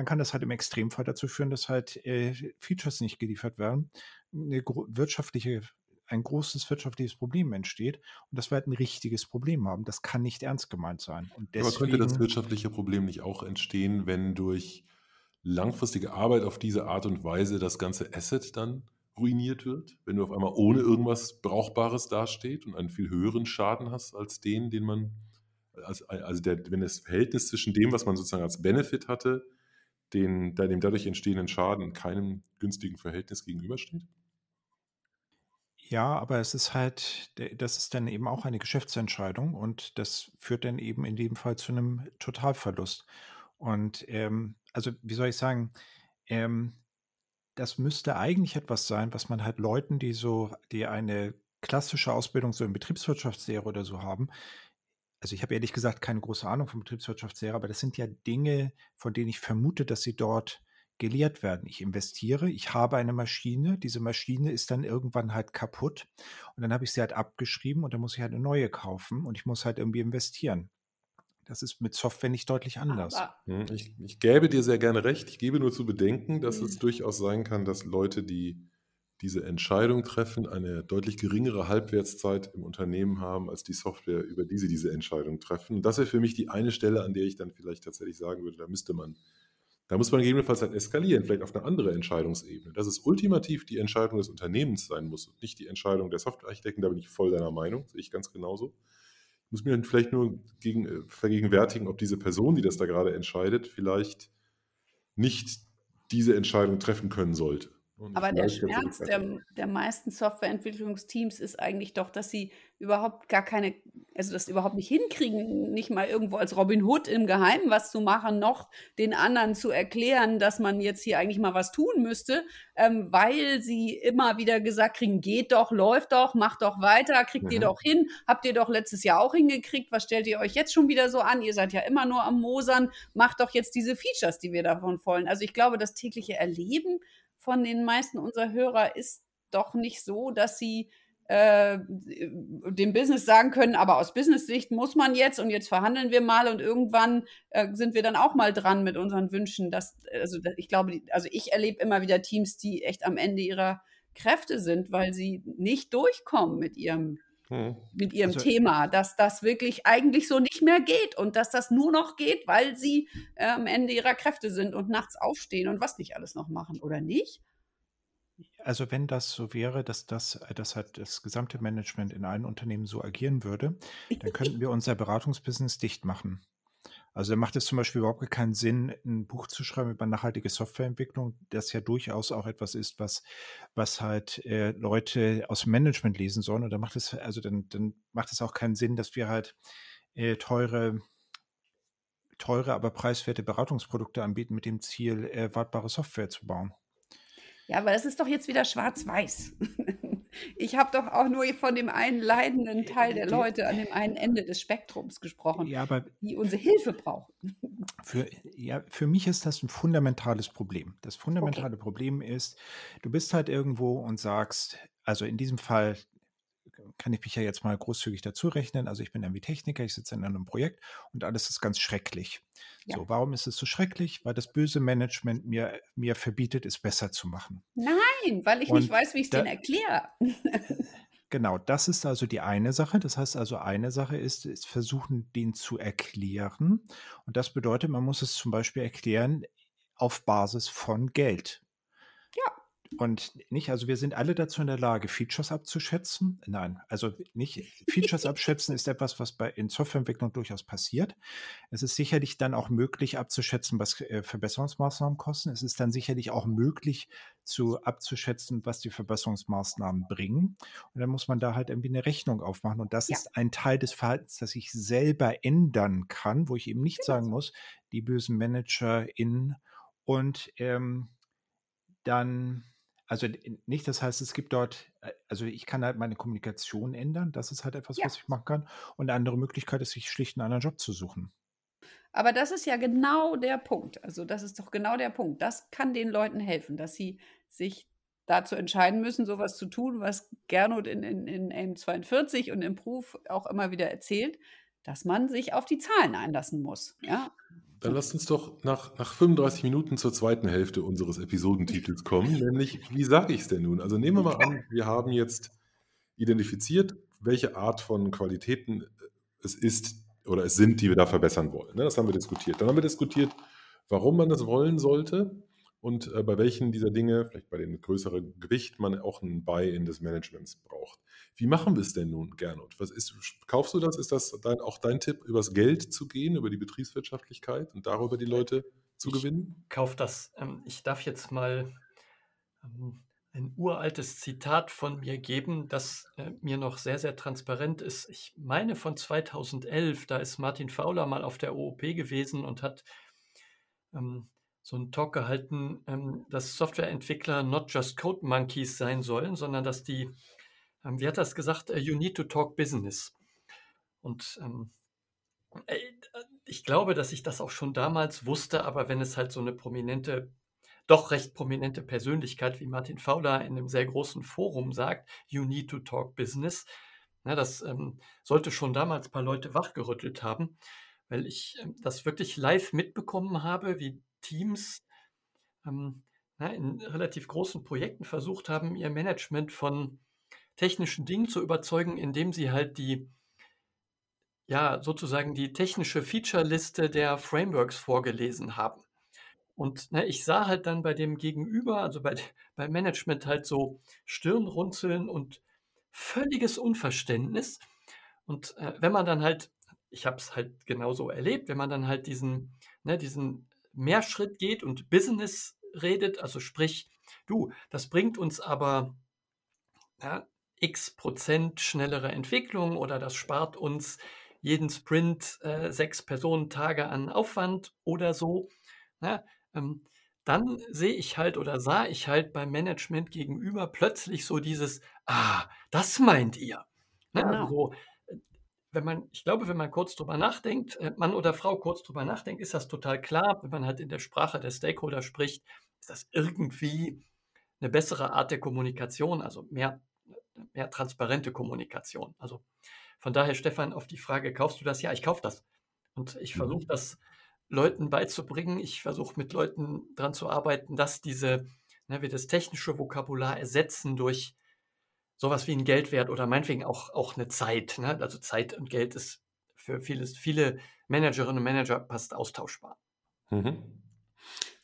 dann kann das halt im Extremfall dazu führen, dass halt äh, Features nicht geliefert werden, eine wirtschaftliche ein großes wirtschaftliches Problem entsteht und dass wir halt ein richtiges Problem haben. Das kann nicht ernst gemeint sein. Und deswegen, Aber könnte das wirtschaftliche Problem nicht auch entstehen, wenn durch langfristige Arbeit auf diese Art und Weise das ganze Asset dann ruiniert wird, wenn du auf einmal ohne irgendwas Brauchbares dasteht und einen viel höheren Schaden hast als den, den man, also, also der, wenn das Verhältnis zwischen dem, was man sozusagen als Benefit hatte, den, dem dadurch entstehenden Schaden in keinem günstigen Verhältnis gegenübersteht? Ja, aber es ist halt, das ist dann eben auch eine Geschäftsentscheidung und das führt dann eben in dem Fall zu einem Totalverlust. Und ähm, also, wie soll ich sagen, ähm, das müsste eigentlich etwas sein, was man halt Leuten, die so, die eine klassische Ausbildung so in Betriebswirtschaftslehre oder so haben, also ich habe ehrlich gesagt keine große Ahnung von Betriebswirtschaftslehre, aber das sind ja Dinge, von denen ich vermute, dass sie dort gelehrt werden. Ich investiere, ich habe eine Maschine, diese Maschine ist dann irgendwann halt kaputt und dann habe ich sie halt abgeschrieben und dann muss ich halt eine neue kaufen und ich muss halt irgendwie investieren. Das ist mit Software nicht deutlich anders. Hm, ich, ich gäbe dir sehr gerne recht. Ich gebe nur zu bedenken, dass es durchaus sein kann, dass Leute, die diese Entscheidung treffen, eine deutlich geringere Halbwertszeit im Unternehmen haben als die Software, über die sie diese Entscheidung treffen. Und das wäre für mich die eine Stelle, an der ich dann vielleicht tatsächlich sagen würde, da müsste man, da muss man gegebenenfalls halt eskalieren, vielleicht auf eine andere Entscheidungsebene. Dass es ultimativ die Entscheidung des Unternehmens sein muss und nicht die Entscheidung der Softwarearchitekten, da bin ich voll deiner Meinung, sehe ich ganz genauso muss mir vielleicht nur gegen, äh, vergegenwärtigen, ob diese Person, die das da gerade entscheidet, vielleicht nicht diese Entscheidung treffen können sollte. Aber der Schmerz der, der meisten Softwareentwicklungsteams ist eigentlich doch, dass sie überhaupt gar keine, also das überhaupt nicht hinkriegen, nicht mal irgendwo als Robin Hood im Geheimen was zu machen, noch den anderen zu erklären, dass man jetzt hier eigentlich mal was tun müsste, ähm, weil sie immer wieder gesagt kriegen, geht doch, läuft doch, macht doch weiter, kriegt mhm. ihr doch hin, habt ihr doch letztes Jahr auch hingekriegt, was stellt ihr euch jetzt schon wieder so an? Ihr seid ja immer nur am Mosern, macht doch jetzt diese Features, die wir davon wollen. Also ich glaube, das tägliche Erleben von den meisten unserer Hörer ist doch nicht so, dass sie äh, dem Business sagen können, aber aus Business-Sicht muss man jetzt und jetzt verhandeln wir mal und irgendwann äh, sind wir dann auch mal dran mit unseren Wünschen. Dass, also ich glaube, also ich erlebe immer wieder Teams, die echt am Ende ihrer Kräfte sind, weil sie nicht durchkommen mit ihrem hm. mit ihrem also, Thema, dass das wirklich eigentlich so nicht mehr geht und dass das nur noch geht, weil sie äh, am Ende ihrer Kräfte sind und nachts aufstehen und was nicht alles noch machen, oder nicht? Also wenn das so wäre, dass das, äh, dass halt das gesamte Management in allen Unternehmen so agieren würde, dann könnten wir unser Beratungsbusiness dicht machen. Also da macht es zum Beispiel überhaupt keinen Sinn, ein Buch zu schreiben über nachhaltige Softwareentwicklung, das ja durchaus auch etwas ist, was, was halt äh, Leute aus dem Management lesen sollen. Und da macht es, also dann, dann macht es auch keinen Sinn, dass wir halt äh, teure, teure, aber preiswerte Beratungsprodukte anbieten mit dem Ziel, äh, wartbare Software zu bauen. Ja, aber das ist doch jetzt wieder schwarz-weiß. Ich habe doch auch nur von dem einen leidenden Teil der Leute an dem einen Ende des Spektrums gesprochen, ja, aber die unsere Hilfe brauchen. Für, ja, für mich ist das ein fundamentales Problem. Das fundamentale okay. Problem ist, du bist halt irgendwo und sagst, also in diesem Fall kann ich mich ja jetzt mal großzügig dazu rechnen. Also ich bin irgendwie Techniker, ich sitze in einem Projekt und alles ist ganz schrecklich. Ja. So, warum ist es so schrecklich? Weil das böse Management mir, mir verbietet, es besser zu machen. Nein, weil ich und nicht weiß, wie ich es denen erkläre. Genau, das ist also die eine Sache. Das heißt also, eine Sache ist, ist versuchen, den zu erklären. Und das bedeutet, man muss es zum Beispiel erklären auf Basis von Geld. Und nicht, also wir sind alle dazu in der Lage, Features abzuschätzen. Nein, also nicht, Features abschätzen ist etwas, was bei in Softwareentwicklung durchaus passiert. Es ist sicherlich dann auch möglich abzuschätzen, was äh, Verbesserungsmaßnahmen kosten. Es ist dann sicherlich auch möglich zu abzuschätzen, was die Verbesserungsmaßnahmen bringen. Und dann muss man da halt irgendwie eine Rechnung aufmachen. Und das ja. ist ein Teil des Verhaltens, das ich selber ändern kann, wo ich eben nicht sagen muss, die bösen ManagerInnen und ähm, dann also nicht, das heißt, es gibt dort, äh, also ich kann halt meine Kommunikation ändern, das ist halt etwas, ja. was ich machen kann. Und eine andere Möglichkeit ist, sich schlicht einen anderen Job zu suchen. Aber das ist ja genau der Punkt. Also das ist doch genau der Punkt. Das kann den Leuten helfen, dass sie sich dazu entscheiden müssen, sowas zu tun, was Gernot in, in, in AIM 42 und im Proof auch immer wieder erzählt, dass man sich auf die Zahlen einlassen muss. Ja? Dann lasst uns doch nach, nach 35 Minuten zur zweiten Hälfte unseres Episodentitels kommen, nämlich wie sage ich es denn nun? Also nehmen wir mal an, wir haben jetzt identifiziert, welche Art von Qualitäten es ist oder es sind, die wir da verbessern wollen. Ne? Das haben wir diskutiert. Dann haben wir diskutiert, warum man das wollen sollte und äh, bei welchen dieser Dinge, vielleicht bei dem größeren Gewicht, man auch ein Buy-in des Managements braucht. Wie machen wir es denn nun, Gernot? Was ist, kaufst du das? Ist das dein, auch dein Tipp, übers Geld zu gehen, über die Betriebswirtschaftlichkeit und darüber die Leute zu ich gewinnen? Kauf das. Ähm, ich darf jetzt mal ähm, ein uraltes Zitat von mir geben, das äh, mir noch sehr, sehr transparent ist. Ich meine von 2011, da ist Martin Fauler mal auf der OOP gewesen und hat ähm, so einen Talk gehalten, dass Softwareentwickler not just Code Monkeys sein sollen, sondern dass die, ähm, wie hat er das gesagt, uh, you need to talk business. Und ähm, äh, ich glaube, dass ich das auch schon damals wusste, aber wenn es halt so eine prominente doch recht prominente Persönlichkeit wie Martin Fowler in einem sehr großen Forum sagt, you need to talk business. Ja, das ähm, sollte schon damals ein paar Leute wachgerüttelt haben, weil ich ähm, das wirklich live mitbekommen habe, wie Teams ähm, na, in relativ großen Projekten versucht haben, ihr Management von technischen Dingen zu überzeugen, indem sie halt die, ja, sozusagen die technische Feature-Liste der Frameworks vorgelesen haben. Und ne, ich sah halt dann bei dem Gegenüber, also bei, beim Management halt so Stirnrunzeln und völliges Unverständnis. Und äh, wenn man dann halt, ich habe es halt genauso erlebt, wenn man dann halt diesen, ne, diesen Mehrschritt geht und Business redet, also sprich, du, das bringt uns aber ja, x Prozent schnellere Entwicklung oder das spart uns jeden Sprint äh, sechs Personentage an Aufwand oder so. Ja, ähm, dann sehe ich halt oder sah ich halt beim Management gegenüber plötzlich so dieses, ah, das meint ihr. Ne? Also genau. so, äh, wenn man, ich glaube, wenn man kurz drüber nachdenkt, äh, Mann oder Frau kurz drüber nachdenkt, ist das total klar. Wenn man halt in der Sprache der Stakeholder spricht, ist das irgendwie eine bessere Art der Kommunikation, also mehr, mehr transparente Kommunikation. Also von daher, Stefan, auf die Frage, kaufst du das? Ja, ich kaufe das. Und ich versuche mhm. das Leuten beizubringen. Ich versuche mit Leuten daran zu arbeiten, dass diese, ne, wir das technische Vokabular ersetzen durch sowas wie ein Geldwert oder meinetwegen auch, auch eine Zeit. Ne? Also Zeit und Geld ist für vieles, viele Managerinnen und Manager passt austauschbar. Mhm.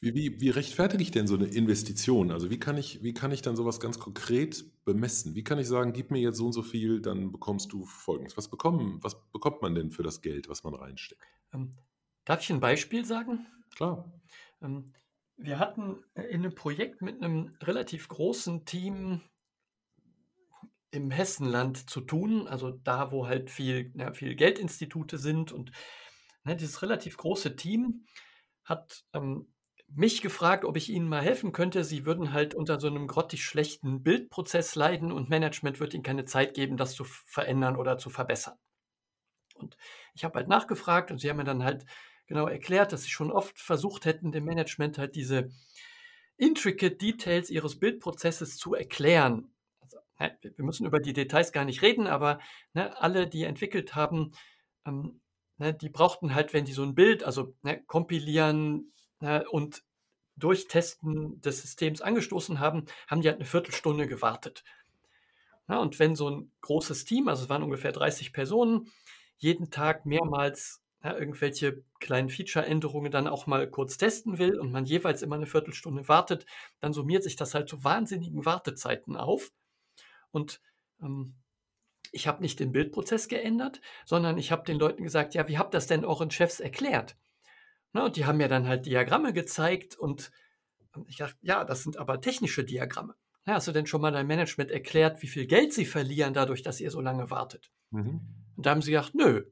Wie, wie, wie rechtfertige ich denn so eine Investition? Also wie kann ich, wie kann ich dann sowas ganz konkret bemessen? Wie kann ich sagen, gib mir jetzt so und so viel, dann bekommst du folgendes. Was, bekommen, was bekommt man denn für das Geld, was man reinsteckt? Ähm, Darf ich ein Beispiel sagen? Klar. Ähm, wir hatten in einem Projekt mit einem relativ großen Team im Hessenland zu tun, also da, wo halt viel, ja, viel Geldinstitute sind. Und ne, dieses relativ große Team hat ähm, mich gefragt, ob ich ihnen mal helfen könnte. Sie würden halt unter so einem grottig schlechten Bildprozess leiden und Management wird ihnen keine Zeit geben, das zu verändern oder zu verbessern. Und ich habe halt nachgefragt und sie haben mir dann halt genau erklärt, dass sie schon oft versucht hätten, dem Management halt diese intricate Details ihres Bildprozesses zu erklären. Also, ne, wir müssen über die Details gar nicht reden, aber ne, alle, die entwickelt haben, ähm, ne, die brauchten halt, wenn die so ein Bild, also ne, kompilieren ne, und Durchtesten des Systems angestoßen haben, haben die halt eine Viertelstunde gewartet. Ja, und wenn so ein großes Team, also es waren ungefähr 30 Personen, jeden Tag mehrmals ja, irgendwelche kleinen Feature-Änderungen dann auch mal kurz testen will und man jeweils immer eine Viertelstunde wartet, dann summiert sich das halt zu wahnsinnigen Wartezeiten auf. Und ähm, ich habe nicht den Bildprozess geändert, sondern ich habe den Leuten gesagt, ja, wie habt das denn euren Chefs erklärt? Na, und die haben mir dann halt Diagramme gezeigt und ich dachte, ja, das sind aber technische Diagramme. Ja, hast du denn schon mal dein Management erklärt, wie viel Geld sie verlieren dadurch, dass ihr so lange wartet? Mhm. Und da haben sie gesagt, nö.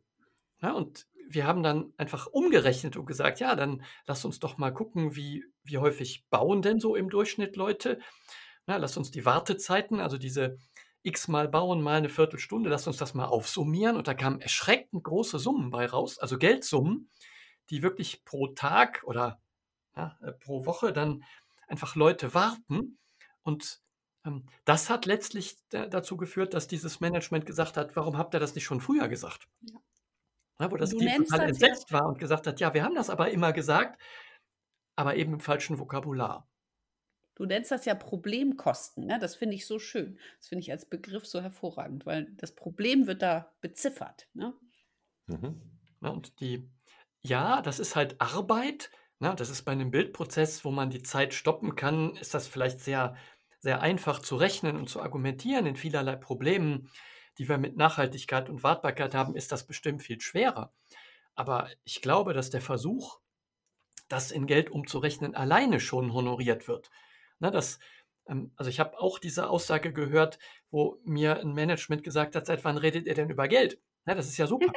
Ja, und wir haben dann einfach umgerechnet und gesagt, ja, dann lass uns doch mal gucken, wie, wie häufig bauen denn so im Durchschnitt Leute. Na, lass uns die Wartezeiten, also diese x mal bauen, mal eine Viertelstunde, lass uns das mal aufsummieren. Und da kamen erschreckend große Summen bei raus, also Geldsummen, die wirklich pro Tag oder ja, äh, pro Woche dann einfach Leute warten. Und ähm, das hat letztlich dazu geführt, dass dieses Management gesagt hat, warum habt ihr das nicht schon früher gesagt? Ja. Ja, wo das Du Team total das ja entsetzt war und gesagt hat, ja, wir haben das aber immer gesagt, aber eben im falschen Vokabular. Du nennst das ja Problemkosten, ne? Das finde ich so schön. Das finde ich als Begriff so hervorragend, weil das Problem wird da beziffert, ne? Mhm. Ja, und die, ja, das ist halt Arbeit. Ne? Das ist bei einem Bildprozess, wo man die Zeit stoppen kann, ist das vielleicht sehr, sehr einfach zu rechnen und zu argumentieren. In vielerlei Problemen, die wir mit Nachhaltigkeit und Wartbarkeit haben, ist das bestimmt viel schwerer. Aber ich glaube, dass der Versuch, das in Geld umzurechnen, alleine schon honoriert wird. Ne, das, ähm, also ich habe auch diese Aussage gehört, wo mir ein Management gesagt hat, seit wann redet ihr denn über Geld? Ne, das ist ja super.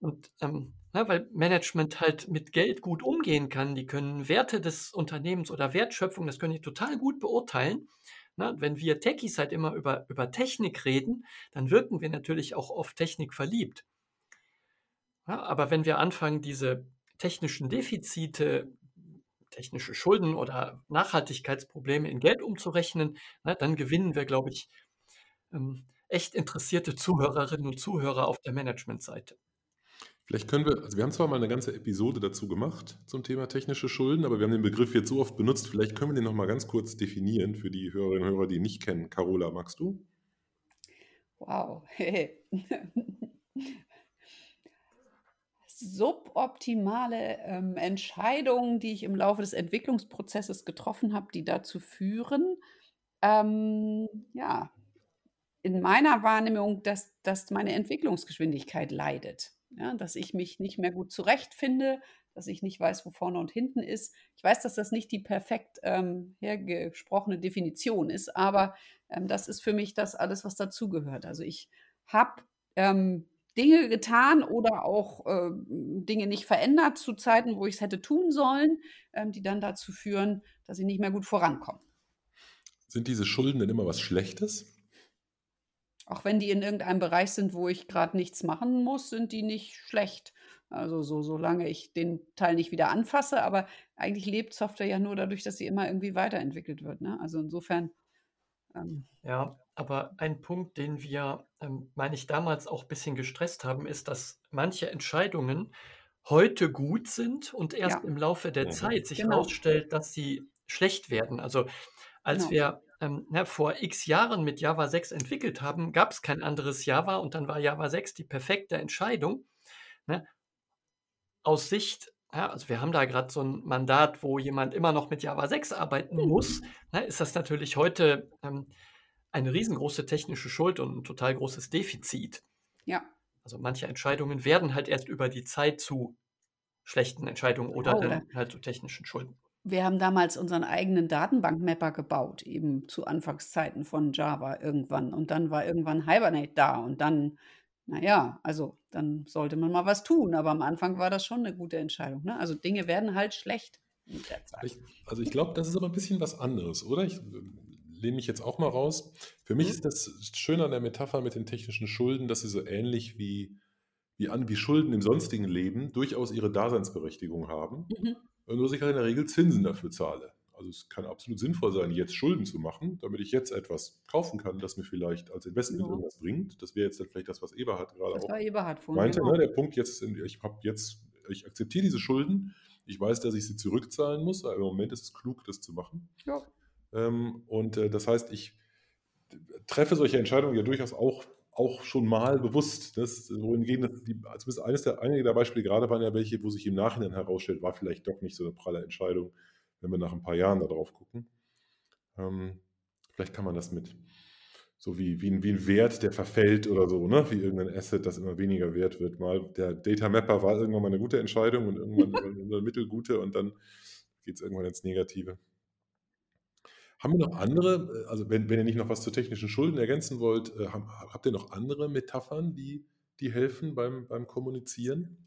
Und ähm, na, weil Management halt mit Geld gut umgehen kann, die können Werte des Unternehmens oder Wertschöpfung, das können die total gut beurteilen. Na, wenn wir Techies halt immer über, über Technik reden, dann wirken wir natürlich auch oft Technik verliebt. Ja, aber wenn wir anfangen, diese technischen Defizite, technische Schulden oder Nachhaltigkeitsprobleme in Geld umzurechnen, na, dann gewinnen wir, glaube ich, ähm, echt interessierte Zuhörerinnen und Zuhörer auf der Managementseite. Vielleicht können wir, also wir haben zwar mal eine ganze Episode dazu gemacht zum Thema technische Schulden, aber wir haben den Begriff jetzt so oft benutzt, vielleicht können wir den nochmal ganz kurz definieren für die Hörerinnen und Hörer, die ihn nicht kennen. Carola, magst du? Wow. Suboptimale ähm, Entscheidungen, die ich im Laufe des Entwicklungsprozesses getroffen habe, die dazu führen, ähm, ja, in meiner Wahrnehmung, dass, dass meine Entwicklungsgeschwindigkeit leidet. Ja, dass ich mich nicht mehr gut zurechtfinde, dass ich nicht weiß, wo vorne und hinten ist. Ich weiß, dass das nicht die perfekt ähm, hergesprochene Definition ist, aber ähm, das ist für mich das alles, was dazugehört. Also ich habe ähm, Dinge getan oder auch äh, Dinge nicht verändert zu Zeiten, wo ich es hätte tun sollen, ähm, die dann dazu führen, dass ich nicht mehr gut vorankomme. Sind diese Schulden denn immer was Schlechtes? Auch wenn die in irgendeinem Bereich sind, wo ich gerade nichts machen muss, sind die nicht schlecht. Also so, solange ich den Teil nicht wieder anfasse, aber eigentlich lebt Software ja nur dadurch, dass sie immer irgendwie weiterentwickelt wird. Ne? Also insofern. Ähm, ja, aber ein Punkt, den wir, ähm, meine ich, damals auch ein bisschen gestresst haben, ist, dass manche Entscheidungen heute gut sind und erst ja. im Laufe der mhm. Zeit sich genau. herausstellt, dass sie schlecht werden. Also als genau. wir ähm, na, vor x Jahren mit Java 6 entwickelt haben, gab es kein anderes Java und dann war Java 6 die perfekte Entscheidung. Ne? Aus Sicht, ja, also wir haben da gerade so ein Mandat, wo jemand immer noch mit Java 6 arbeiten mhm. muss, ne, ist das natürlich heute ähm, eine riesengroße technische Schuld und ein total großes Defizit. Ja. Also manche Entscheidungen werden halt erst über die Zeit zu schlechten Entscheidungen oder oh, dann halt zu technischen Schulden. Wir haben damals unseren eigenen Datenbankmapper gebaut, eben zu Anfangszeiten von Java irgendwann. Und dann war irgendwann Hibernate da und dann, naja, also dann sollte man mal was tun. Aber am Anfang war das schon eine gute Entscheidung. Ne? Also Dinge werden halt schlecht. Ich, also ich glaube, das ist aber ein bisschen was anderes, oder? Ich lehne mich jetzt auch mal raus. Für mich mhm. ist das Schöne an der Metapher mit den technischen Schulden, dass sie so ähnlich wie, wie, an, wie Schulden im sonstigen Leben durchaus ihre Daseinsberechtigung haben. Mhm nur dass ich halt in der Regel Zinsen dafür zahle. Also es kann absolut sinnvoll sein, jetzt Schulden zu machen, damit ich jetzt etwas kaufen kann, das mir vielleicht als Investment ja. irgendwas bringt. Das wäre jetzt vielleicht das, was Eberhard gerade das auch Eberhard von, meinte. Genau. Ne? Der Punkt jetzt, ich habe jetzt, ich akzeptiere diese Schulden. Ich weiß, dass ich sie zurückzahlen muss, aber im Moment ist es klug, das zu machen. Ja. Ähm, und äh, das heißt, ich treffe solche Entscheidungen ja durchaus auch auch schon mal bewusst. Das, wohingegen das die, zumindest eines der, einige der Beispiele gerade waren ja welche, wo sich im Nachhinein herausstellt, war vielleicht doch nicht so eine pralle Entscheidung, wenn wir nach ein paar Jahren darauf gucken. Ähm, vielleicht kann man das mit, so wie, wie, ein, wie ein Wert, der verfällt oder so, ne? wie irgendein Asset, das immer weniger wert wird. Mal der Data Mapper war irgendwann mal eine gute Entscheidung und irgendwann eine mittelgute und dann geht es irgendwann ins Negative. Haben wir noch andere, äh, also wenn, wenn ihr nicht noch was zu technischen Schulden ergänzen wollt, äh, habt ihr noch andere Metaphern, die, die helfen beim, beim Kommunizieren?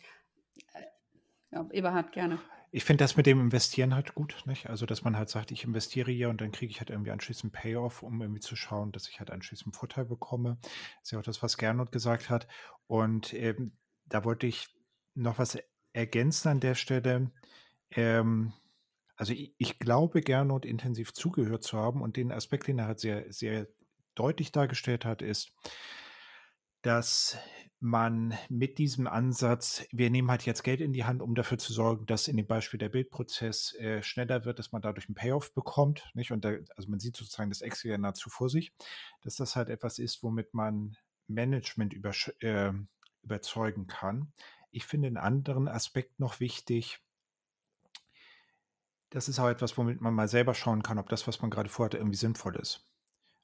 Ja, Eberhard, gerne. Ich finde das mit dem Investieren halt gut, nicht? Also, dass man halt sagt, ich investiere hier und dann kriege ich halt irgendwie anschließend Payoff, um irgendwie zu schauen, dass ich halt anschließend Vorteil bekomme. Das ist ja auch das, was Gernot gesagt hat. Und ähm, da wollte ich noch was ergänzen an der Stelle. Ähm, Also ich, ich glaube gerne und intensiv zugehört zu haben und den Aspekt, den er halt sehr, sehr deutlich dargestellt hat, ist, dass man mit diesem Ansatz, wir nehmen halt jetzt Geld in die Hand, um dafür zu sorgen, dass in dem Beispiel der Bildprozess äh, schneller wird, dass man dadurch einen Payoff bekommt. Nicht? Und da, also man sieht sozusagen das Excel ja nahezu vor sich, dass das halt etwas ist, womit man Management über, äh, überzeugen kann. Ich finde einen anderen Aspekt noch wichtig. Das ist auch etwas, womit man mal selber schauen kann, ob das, was man gerade vorhat, irgendwie sinnvoll ist.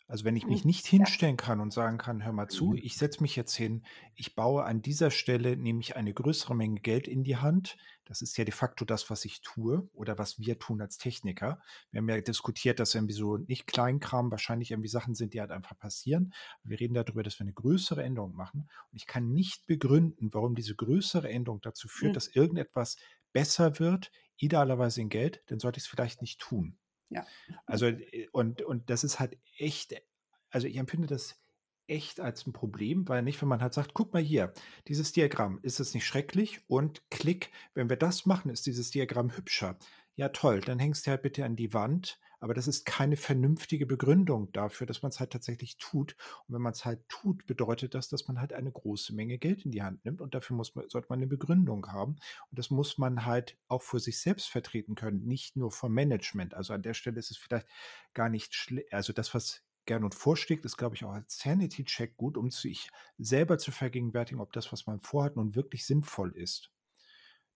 Also wenn ich mich mhm. nicht hinstellen kann und sagen kann, hör mal zu, mhm. ich setze mich jetzt hin, ich baue an dieser Stelle nämlich eine größere Menge Geld in die Hand. Das ist ja de facto das, was ich tue oder was wir tun als Techniker. Wir haben ja diskutiert, dass irgendwie so nicht Kleinkram wahrscheinlich irgendwie Sachen sind, die halt einfach passieren. Wir reden darüber, dass wir eine größere Änderung machen. Und ich kann nicht begründen, warum diese größere Änderung dazu führt, mhm. dass irgendetwas besser wird, idealerweise in Geld, dann sollte ich es vielleicht nicht tun. Ja. Also, äh, und, und das ist halt echt, also ich empfinde das echt als ein Problem, weil nicht, wenn man halt sagt, guck mal hier, dieses Diagramm, ist es nicht schrecklich? Und klick, wenn wir das machen, ist dieses Diagramm hübscher. Ja, toll, dann hängst du halt bitte an die Wand aber das ist keine vernünftige Begründung dafür, dass man es halt tatsächlich tut. Und wenn man es halt tut, bedeutet das, dass man halt eine große Menge Geld in die Hand nimmt. Und dafür muss man, sollte man eine Begründung haben. Und das muss man halt auch für sich selbst vertreten können, nicht nur vom Management. Also an der Stelle ist es vielleicht gar nicht schlimm. Also das, was Gernot vorschlägt, ist, glaube ich, auch als Sanity-Check gut, um sich selber zu vergegenwärtigen, ob das, was man vorhat, nun wirklich sinnvoll ist.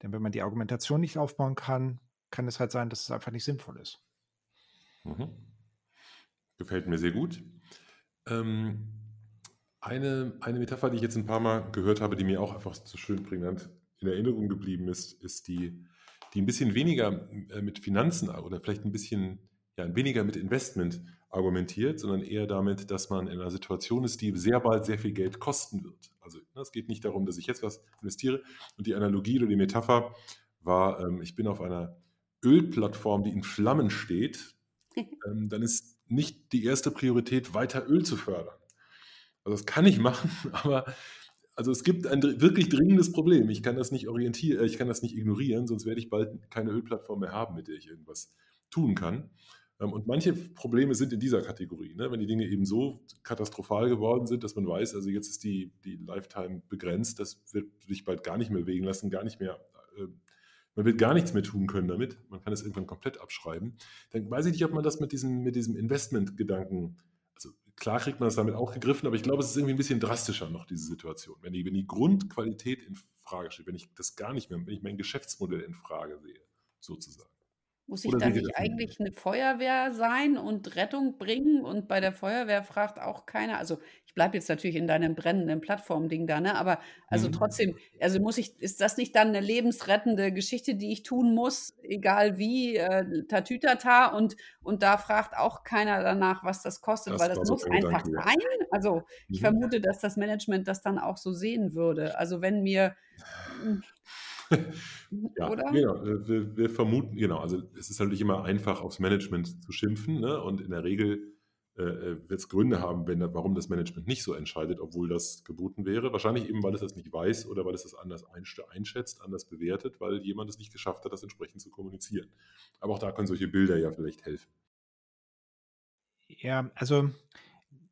Denn wenn man die Argumentation nicht aufbauen kann, kann es halt sein, dass es einfach nicht sinnvoll ist. Mhm. Gefällt mir sehr gut. Ähm, eine, eine Metapher, die ich jetzt ein paar Mal gehört habe, die mir auch einfach so schön prägnant in Erinnerung geblieben ist, ist die, die ein bisschen weniger äh, mit Finanzen oder vielleicht ein bisschen ja, weniger mit Investment argumentiert, sondern eher damit, dass man in einer Situation ist, die sehr bald sehr viel Geld kosten wird. Also ne, es geht nicht darum, dass ich jetzt was investiere. Und die Analogie oder die Metapher war, ähm, ich bin auf einer Ölplattform, die in Flammen steht ähm, dann ist nicht die erste Priorität, weiter Öl zu fördern. Also das kann ich machen, aber also es gibt ein wirklich dringendes Problem. Ich kann das nicht orientieren, äh, ich kann das nicht ignorieren, sonst werde ich bald keine Ölplattform mehr haben, mit der ich irgendwas tun kann. Ähm, und manche Probleme sind in dieser Kategorie. Ne? Wenn die Dinge eben so katastrophal geworden sind, dass man weiß, also jetzt ist die, die Lifetime begrenzt, das wird sich bald gar nicht mehr wegen lassen, gar nicht mehr äh, man wird gar nichts mehr tun können damit, man kann es irgendwann komplett abschreiben, dann weiß ich nicht, ob man das mit diesem, mit diesem Investment-Gedanken, also klar kriegt man das damit auch gegriffen, aber ich glaube, es ist irgendwie ein bisschen drastischer noch, diese Situation. Wenn die, wenn die Grundqualität in Frage steht, wenn ich das gar nicht mehr, wenn ich mein Geschäftsmodell in Frage sehe, sozusagen. Muss ich Oder dann nicht eigentlich eine Feuerwehr sein und Rettung bringen? Und bei der Feuerwehr fragt auch keiner, also ich bleibe jetzt natürlich in deinem brennenden Plattformding da, ne? Aber also mhm. trotzdem, also muss ich, ist das nicht dann eine lebensrettende Geschichte, die ich tun muss, egal wie, äh, tatütata und, und da fragt auch keiner danach, was das kostet, das weil das muss einfach sein. Also ich mhm. vermute, dass das Management das dann auch so sehen würde. Also wenn mir ja, Oder? Genau, wir, wir, vermuten, genau, also es ist natürlich immer einfach, aufs Management zu schimpfen ne? und in der Regel äh, äh wird es Gründe haben, wenn, warum das Management nicht so entscheidet, obwohl das geboten wäre. Wahrscheinlich eben, weil es das nicht weiß oder weil es das anders einschätzt, anders bewertet, weil jemand es nicht geschafft hat, das entsprechend zu kommunizieren. Aber auch da können solche Bilder ja vielleicht helfen. Ja, also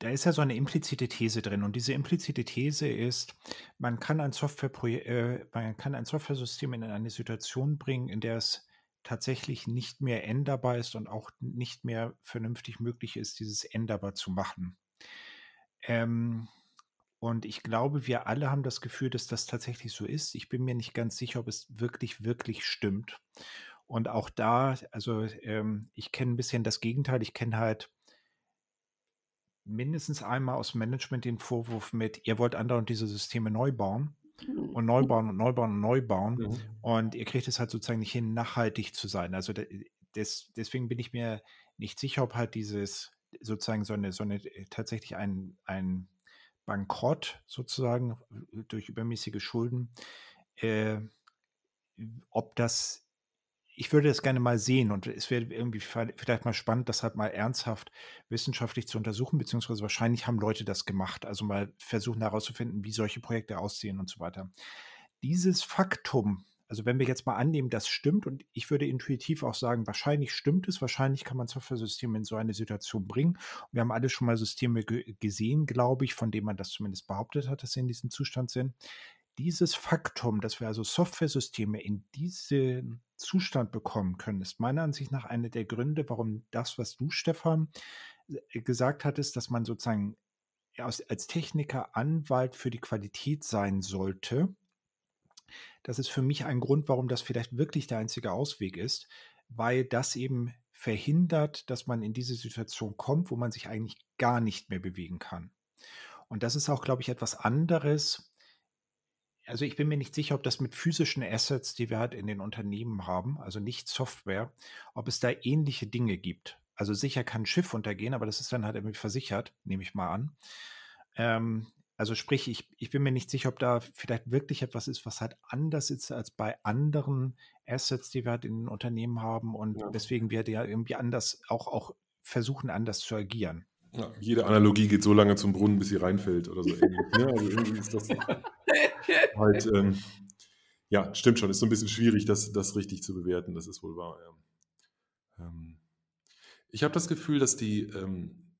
da ist ja so eine implizite These drin. Und diese implizite These ist, man kann ein, Software äh, man kann ein Softwaresystem in eine Situation bringen, in der es tatsächlich nicht mehr änderbar ist und auch nicht mehr vernünftig möglich ist, dieses änderbar zu machen. Ähm, und ich glaube, wir alle haben das Gefühl, dass das tatsächlich so ist. Ich bin mir nicht ganz sicher, ob es wirklich, wirklich stimmt. Und auch da, also ähm, ich kenne ein bisschen das Gegenteil. Ich kenne halt mindestens einmal aus Management den Vorwurf mit, ihr wollt andauernd diese Systeme neu bauen und neu bauen und neu bauen und neu bauen. Mhm. Und ihr kriegt es halt sozusagen nicht hin, nachhaltig zu sein. Also des, deswegen bin ich mir nicht sicher, ob halt dieses sozusagen so eine, so eine tatsächlich ein, ein Bankrott sozusagen durch übermäßige Schulden, äh, ob das ich würde das gerne mal sehen und es wäre irgendwie vielleicht mal spannend, das halt mal ernsthaft wissenschaftlich zu untersuchen, beziehungsweise wahrscheinlich haben Leute das gemacht, also mal versuchen herauszufinden, wie solche Projekte aussehen und so weiter. Dieses Faktum, also wenn wir jetzt mal annehmen, das stimmt und ich würde intuitiv auch sagen, wahrscheinlich stimmt es, wahrscheinlich kann man Software-Systeme in so eine Situation bringen. Wir haben alle schon mal Systeme ge gesehen, glaube ich, von denen man das zumindest behauptet hat, dass sie in diesem Zustand sind. Dieses Faktum, dass wir also Software-Systeme in diesen Zustand bekommen können, ist meiner Ansicht nach einer der Gründe, warum das, was du, Stefan, äh, gesagt hattest, dass man sozusagen als Techniker Anwalt für die Qualität sein sollte, das ist für mich ein Grund, warum das vielleicht wirklich der einzige Ausweg ist, weil das eben verhindert, dass man in diese Situation kommt, wo man sich eigentlich gar nicht mehr bewegen kann. Und das ist auch, glaube ich, etwas anderes. Also ich bin mir nicht sicher, ob das mit physischen Assets, die wir halt in den Unternehmen haben, also nicht Software, ob es da ähnliche Dinge gibt. Also sicher kann ein Schiff untergehen, aber das ist dann halt irgendwie versichert, nehme ich mal an. Ähm, also sprich, ich, ich bin mir nicht sicher, ob da vielleicht wirklich etwas ist, was halt anders ist als bei anderen Assets, die wir halt in den Unternehmen haben und ja. weswegen wir ja irgendwie anders auch, auch versuchen, anders zu agieren. Ja, jede Analogie geht so lange zum Brunnen, bis sie reinfällt oder so ähnlich. ne? Also irgendwie ist das halt, ähm, ja, stimmt schon, ist so ein bisschen schwierig, das, das richtig zu bewerten, das ist wohl wahr. Ja. Ähm, ich habe das Gefühl, dass die, ähm,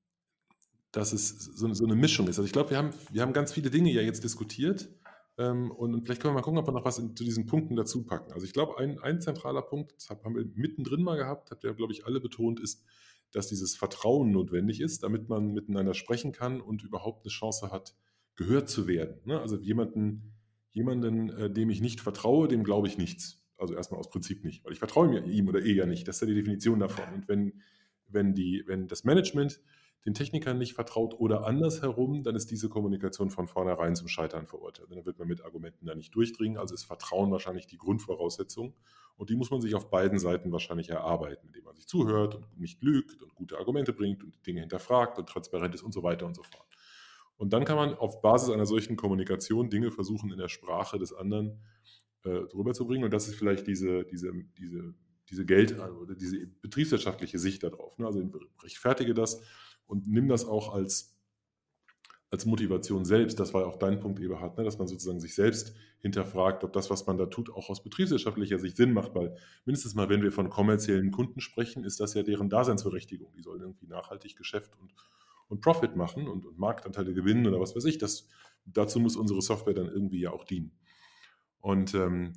dass es so, so eine Mischung ist. Also ich glaube, wir haben, wir haben ganz viele Dinge ja jetzt diskutiert ähm, und, vielleicht können wir mal gucken, ob wir noch was in, zu diesen Punkten dazu packen. Also ich glaube, ein, ein zentraler Punkt, das haben wir mittendrin mal gehabt, habt ihr, glaube ich, alle betont, ist, dass dieses Vertrauen notwendig ist, damit man miteinander sprechen kann und überhaupt eine Chance hat, gehört zu werden. Ne? Also jemanden, jemanden, äh, dem ich nicht vertraue, dem glaube ich nichts. Also erstmal aus Prinzip nicht, weil ich vertraue mir ihm oder ihr ja nicht. Das ist ja die Definition davon. Und wenn, wenn, die, wenn das Management den Technikern nicht vertraut oder andersherum, dann ist diese Kommunikation von vornherein zum Scheitern verurteilt. Dann wird man mit Argumenten da nicht durchdringen. Also ist Vertrauen wahrscheinlich die Grundvoraussetzung. Und die muss man sich auf beiden Seiten wahrscheinlich erarbeiten, indem man sich zuhört und nicht lügt und gute Argumente bringt und Dinge hinterfragt und transparent ist und so weiter und so fort. Und dann kann man auf Basis einer solchen Kommunikation Dinge versuchen, in der Sprache des anderen äh, rüberzubringen. Und das ist vielleicht diese, diese, diese, diese Geld- oder diese betriebswirtschaftliche Sicht darauf. Ne? Also rechtfertige das und nimm das auch als, als Motivation selbst. Das war auch dein Punkt, Eberhard, ne? dass man sozusagen sich selbst hinterfragt, ob das, was man da tut, auch aus betriebswirtschaftlicher Sicht Sinn macht. Weil mindestens mal, wenn wir von kommerziellen Kunden sprechen, ist das ja deren Daseinsberechtigung. Die sollen irgendwie nachhaltig Geschäft und, und Profit machen und, und Marktanteile gewinnen oder was weiß ich. Das, dazu muss unsere Software dann irgendwie ja auch dienen. Und ähm,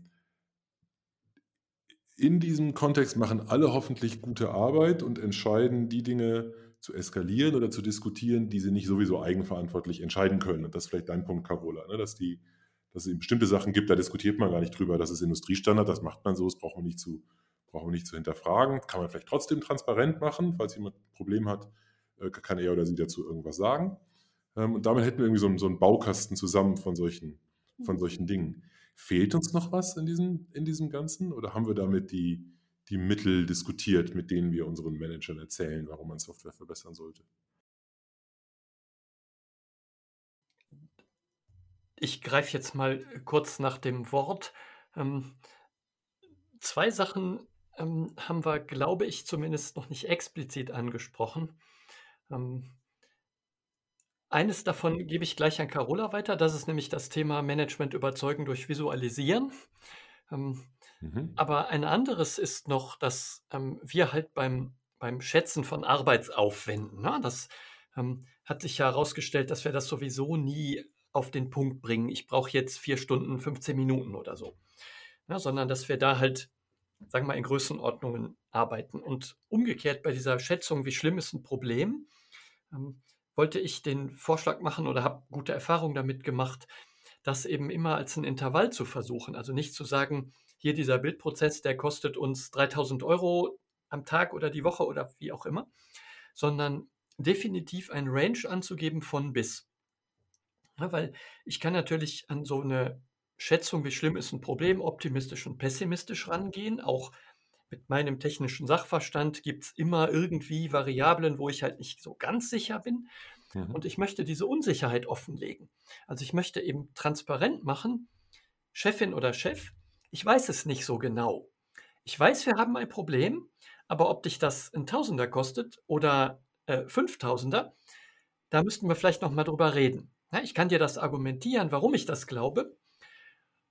in diesem Kontext machen alle hoffentlich gute Arbeit und entscheiden die Dinge, zu eskalieren oder zu diskutieren, die sie nicht sowieso eigenverantwortlich entscheiden können. Und das ist vielleicht dein Punkt, Carola, ne? dass, die, dass es bestimmte Sachen gibt, da diskutiert man gar nicht drüber. Das ist Industriestandard, das macht man so, das braucht man nicht zu, braucht man nicht zu hinterfragen. Kann man vielleicht trotzdem transparent machen, falls jemand ein Problem hat, äh, kann er oder sie dazu irgendwas sagen. Ähm, und damit hätten wir irgendwie so einen, so einen Baukasten zusammen von solchen, von solchen Dingen. Fehlt uns noch was in diesem, in diesem Ganzen oder haben wir damit die, die Mittel diskutiert, mit denen wir unseren Managern erzählen, warum man Software verbessern sollte. Ich greife jetzt mal kurz nach dem Wort. Ähm, zwei Sachen ähm, haben wir, glaube ich, zumindest noch nicht explizit angesprochen. Ähm, eines davon gebe ich gleich an Carola weiter. Das ist nämlich das Thema Management überzeugen durch Visualisieren. Ähm, Mhm. Aber ein anderes ist noch, dass ähm, wir halt beim, beim Schätzen von Arbeitsaufwänden, ne, das ähm, hat sich ja herausgestellt, dass wir das sowieso nie auf den Punkt bringen. Ich brauche jetzt vier Stunden, 15 Minuten oder so. Ja, ne, sondern dass wir da halt, sagen wir mal, in Größenordnungen arbeiten. Und umgekehrt bei dieser Schätzung, wie schlimm ist ein Problem, ähm, wollte ich den Vorschlag machen oder habe gute Erfahrungen damit gemacht, das eben immer als ein Intervall zu versuchen. Also nicht zu sagen, hier dieser Bildprozess, der kostet uns 3000 Euro am Tag oder die Woche oder wie auch immer, sondern definitiv ein Range anzugeben von bis. Ja, weil ich kann natürlich an so eine Schätzung, wie schlimm ist ein Problem, optimistisch und pessimistisch rangehen. Auch mit meinem technischen Sachverstand gibt es immer irgendwie Variablen, wo ich halt nicht so ganz sicher bin. Mhm. Und ich möchte diese Unsicherheit offenlegen. Also ich möchte eben transparent machen, Chefin oder Chef, ich weiß es nicht so genau. Ich weiß, wir haben ein Problem, aber ob dich das ein Tausender kostet oder äh, Fünftausender, da müssten wir vielleicht noch mal drüber reden. Ja, ich kann dir das argumentieren, warum ich das glaube.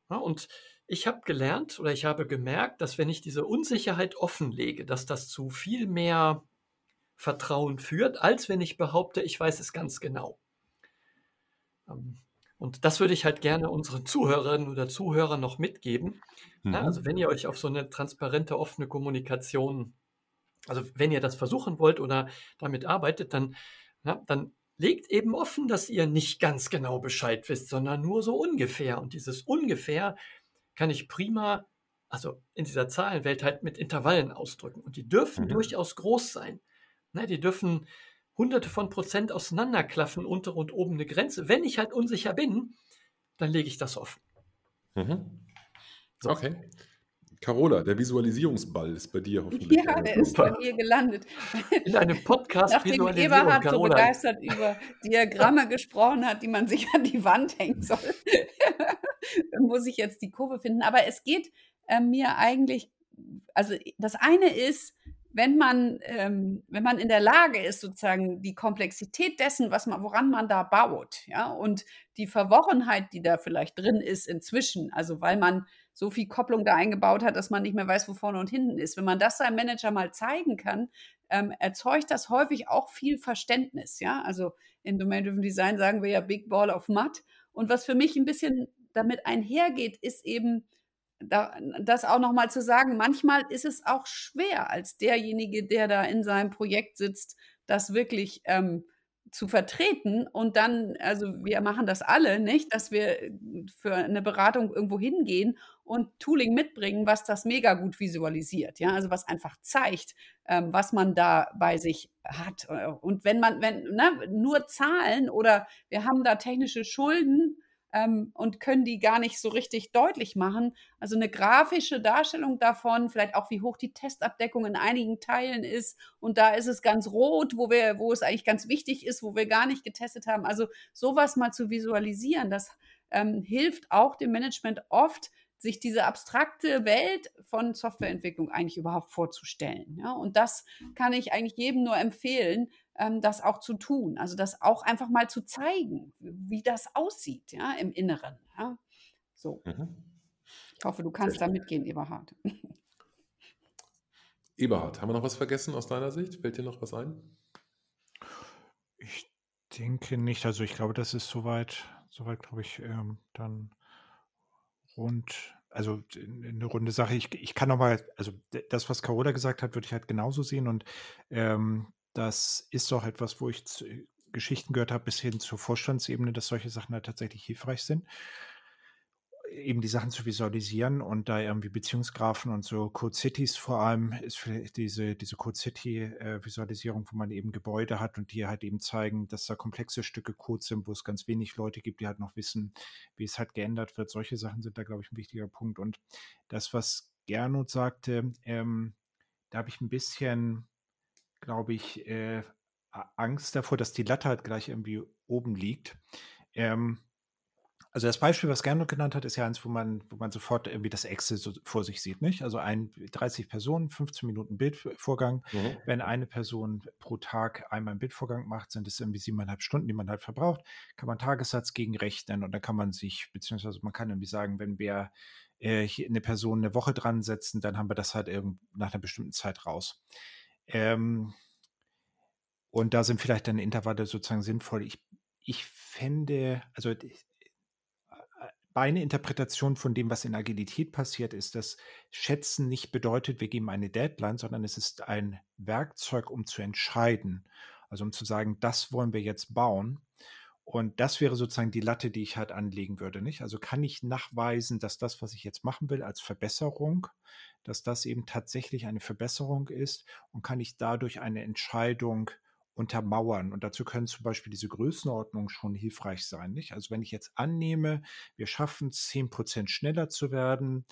Ja, und ich habe gelernt oder ich habe gemerkt, dass wenn ich diese Unsicherheit offenlege, dass das zu viel mehr Vertrauen führt, als wenn ich behaupte, ich weiß es ganz genau. Ähm, und das würde ich halt gerne unseren Zuhörerinnen oder Zuhörern noch mitgeben. Mhm. also wenn ihr euch auf so eine transparente, offene Kommunikation, also wenn ihr das versuchen wollt oder damit arbeitet, dann, ja, dann legt eben offen, dass ihr nicht ganz genau Bescheid wisst, sondern nur so ungefähr. Und dieses ungefähr kann ich prima, also in dieser Zahlenwelt halt mit Intervallen ausdrücken. Und die dürfen mhm. durchaus groß sein. Ne, die dürfen hunderte von Prozent auseinanderklaffen, untere und oben eine Grenze. Wenn ich halt unsicher bin, dann lege ich das offen. Mhm. So. Okay. Carola, der Visualisierungsball ist bei dir hoffentlich. Ja, der ist bei mir gelandet. In einem Podcast Nachdem Eberhard so begeistert über Diagramme gesprochen hat, die man sich an die Wand hängen soll, muss ich jetzt die Kurve finden. Aber es geht äh, mir eigentlich, also das eine ist, wenn man, ähm, wenn man in der Lage ist, sozusagen die Komplexität dessen, was man, woran man da baut, ja, und die Verworrenheit, die da vielleicht drin ist inzwischen, also weil man so viel Kopplung da eingebaut hat, dass man nicht mehr weiß, wo vorne und hinten ist. Wenn man das seinem Manager mal zeigen kann, ähm, erzeugt das häufig auch viel Verständnis, ja. Also in Domain-Driven Design sagen wir ja Big Ball of Mud. Und was für mich ein bisschen damit einhergeht, ist eben, da, das auch nochmal zu sagen, manchmal ist es auch schwer, als derjenige, der da in seinem Projekt sitzt, das wirklich ähm, zu vertreten und dann, also wir machen das alle, nicht, dass wir für eine Beratung irgendwo hingehen und Tooling mitbringen, was das mega gut visualisiert, ja, also was einfach zeigt, ähm, was man da bei sich hat. Und wenn man, wenn, ne, nur Zahlen oder wir haben da technische Schulden, ähm, und können die gar nicht so richtig deutlich machen. Also eine grafische Darstellung davon, vielleicht auch wie hoch die Testabdeckung in einigen Teilen ist. Und da ist es ganz rot, wo wir, wo es eigentlich ganz wichtig ist, wo wir gar nicht getestet haben. Also sowas mal zu visualisieren, das ähm, hilft auch dem Management oft, sich diese abstrakte Welt von Softwareentwicklung eigentlich überhaupt vorzustellen. Ja? Und das kann ich eigentlich jedem nur empfehlen, das auch zu tun. Also das auch einfach mal zu zeigen, wie das aussieht, ja, im Inneren. Ja? So. Mhm. Ich hoffe, du kannst da mitgehen, Eberhard. Eberhard, haben wir noch was vergessen aus deiner Sicht? Fällt dir noch was ein? Ich denke nicht. Also ich glaube, das ist soweit, soweit glaube ich, ähm, dann rund, also eine runde Sache. Ich, ich kann nochmal, also das, was Carola gesagt hat, würde ich halt genauso sehen und ähm, das ist auch etwas, wo ich äh, Geschichten gehört habe, bis hin zur Vorstandsebene, dass solche Sachen halt tatsächlich hilfreich sind. Eben die Sachen zu visualisieren und da irgendwie Beziehungsgrafen und so Code Cities vor allem ist vielleicht diese, diese Code City-Visualisierung, äh, wo man eben Gebäude hat und die halt eben zeigen, dass da komplexe Stücke Code sind, wo es ganz wenig Leute gibt, die halt noch wissen, wie es halt geändert wird. Solche Sachen sind da, glaube ich, ein wichtiger Punkt. Und das, was Gernot sagte, ähm, da habe ich ein bisschen glaube ich, äh, Angst davor, dass die Latte halt gleich irgendwie oben liegt. Ähm, also das Beispiel, was Gernot genannt hat, ist ja eins, wo man, wo man sofort irgendwie das Excel so vor sich sieht, nicht? Also ein 30 Personen, 15 Minuten Bildvorgang. Mhm. Wenn eine Person pro Tag einmal einen Bildvorgang macht, sind es irgendwie siebeneinhalb Stunden, die man halt verbraucht. Kann man Tagessatz gegenrechnen und dann kann man sich, beziehungsweise man kann irgendwie sagen, wenn wir äh, eine Person eine Woche dran setzen, dann haben wir das halt irgend nach einer bestimmten Zeit raus. Ähm, und da sind vielleicht dann Intervalle sozusagen sinnvoll. Ich, ich fände, also äh, meine Interpretation von dem, was in Agilität passiert, ist, dass Schätzen nicht bedeutet, wir geben eine Deadline, sondern es ist ein Werkzeug, um zu entscheiden. Also um zu sagen, das wollen wir jetzt bauen. Und das wäre sozusagen die Latte, die ich halt anlegen würde. Nicht? Also kann ich nachweisen, dass das, was ich jetzt machen will, als Verbesserung dass das eben tatsächlich eine Verbesserung ist und kann ich dadurch eine Entscheidung untermauern. Und dazu können zum Beispiel diese Größenordnungen schon hilfreich sein. Nicht? Also wenn ich jetzt annehme, wir schaffen es, 10% schneller zu werden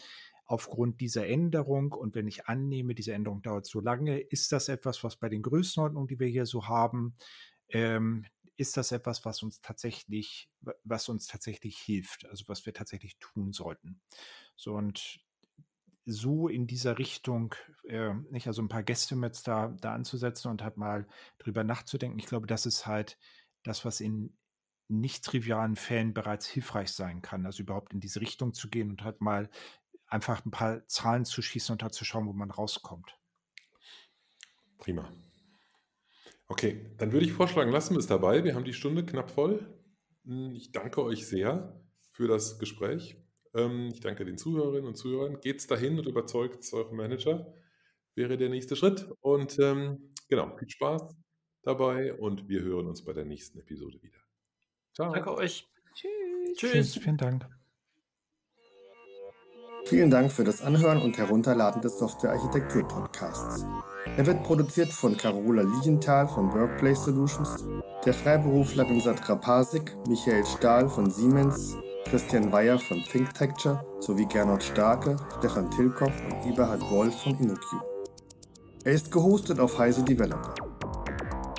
aufgrund dieser Änderung und wenn ich annehme, diese Änderung dauert so lange, ist das etwas, was bei den Größenordnungen, die wir hier so haben, ähm, ist das etwas, was uns tatsächlich, was uns tatsächlich hilft, also was wir tatsächlich tun sollten. So und so in dieser Richtung, äh, nicht, also ein paar Gäste mit da, da anzusetzen und halt mal drüber nachzudenken. Ich glaube, das ist halt das, was in nicht trivialen Fällen bereits hilfreich sein kann. Also überhaupt in diese Richtung zu gehen und halt mal einfach ein paar Zahlen zu schießen und halt zu schauen, wo man rauskommt. Prima. Okay, dann würde ich vorschlagen, lassen wir es dabei. Wir haben die Stunde knapp voll. Hm, ich danke euch sehr für das Gespräch. Ähm, ich danke den Zuhörerinnen und Zuhörern. Geht's dahin und überzeugt euren Manager, wäre der nächste Schritt. Und ähm, genau, viel Spaß dabei und wir hören uns bei der nächsten Episode wieder. Ciao. Danke euch. Tschüss. Tschüss. Vielen Dank. Vielen Dank für das Anhören und Herunterladen des Software Architektur Podcasts. Er wird produziert von Carola Lienthal von Workplace Solutions, der Freiberufler Sat Rapasik, Michael Stahl von Siemens, Christian Weyer von ThinkTecture sowie Gernot Starke, Stefan Tilkoff und Eberhard Wolf von InnoQ. Er ist gehostet auf Heise Developer.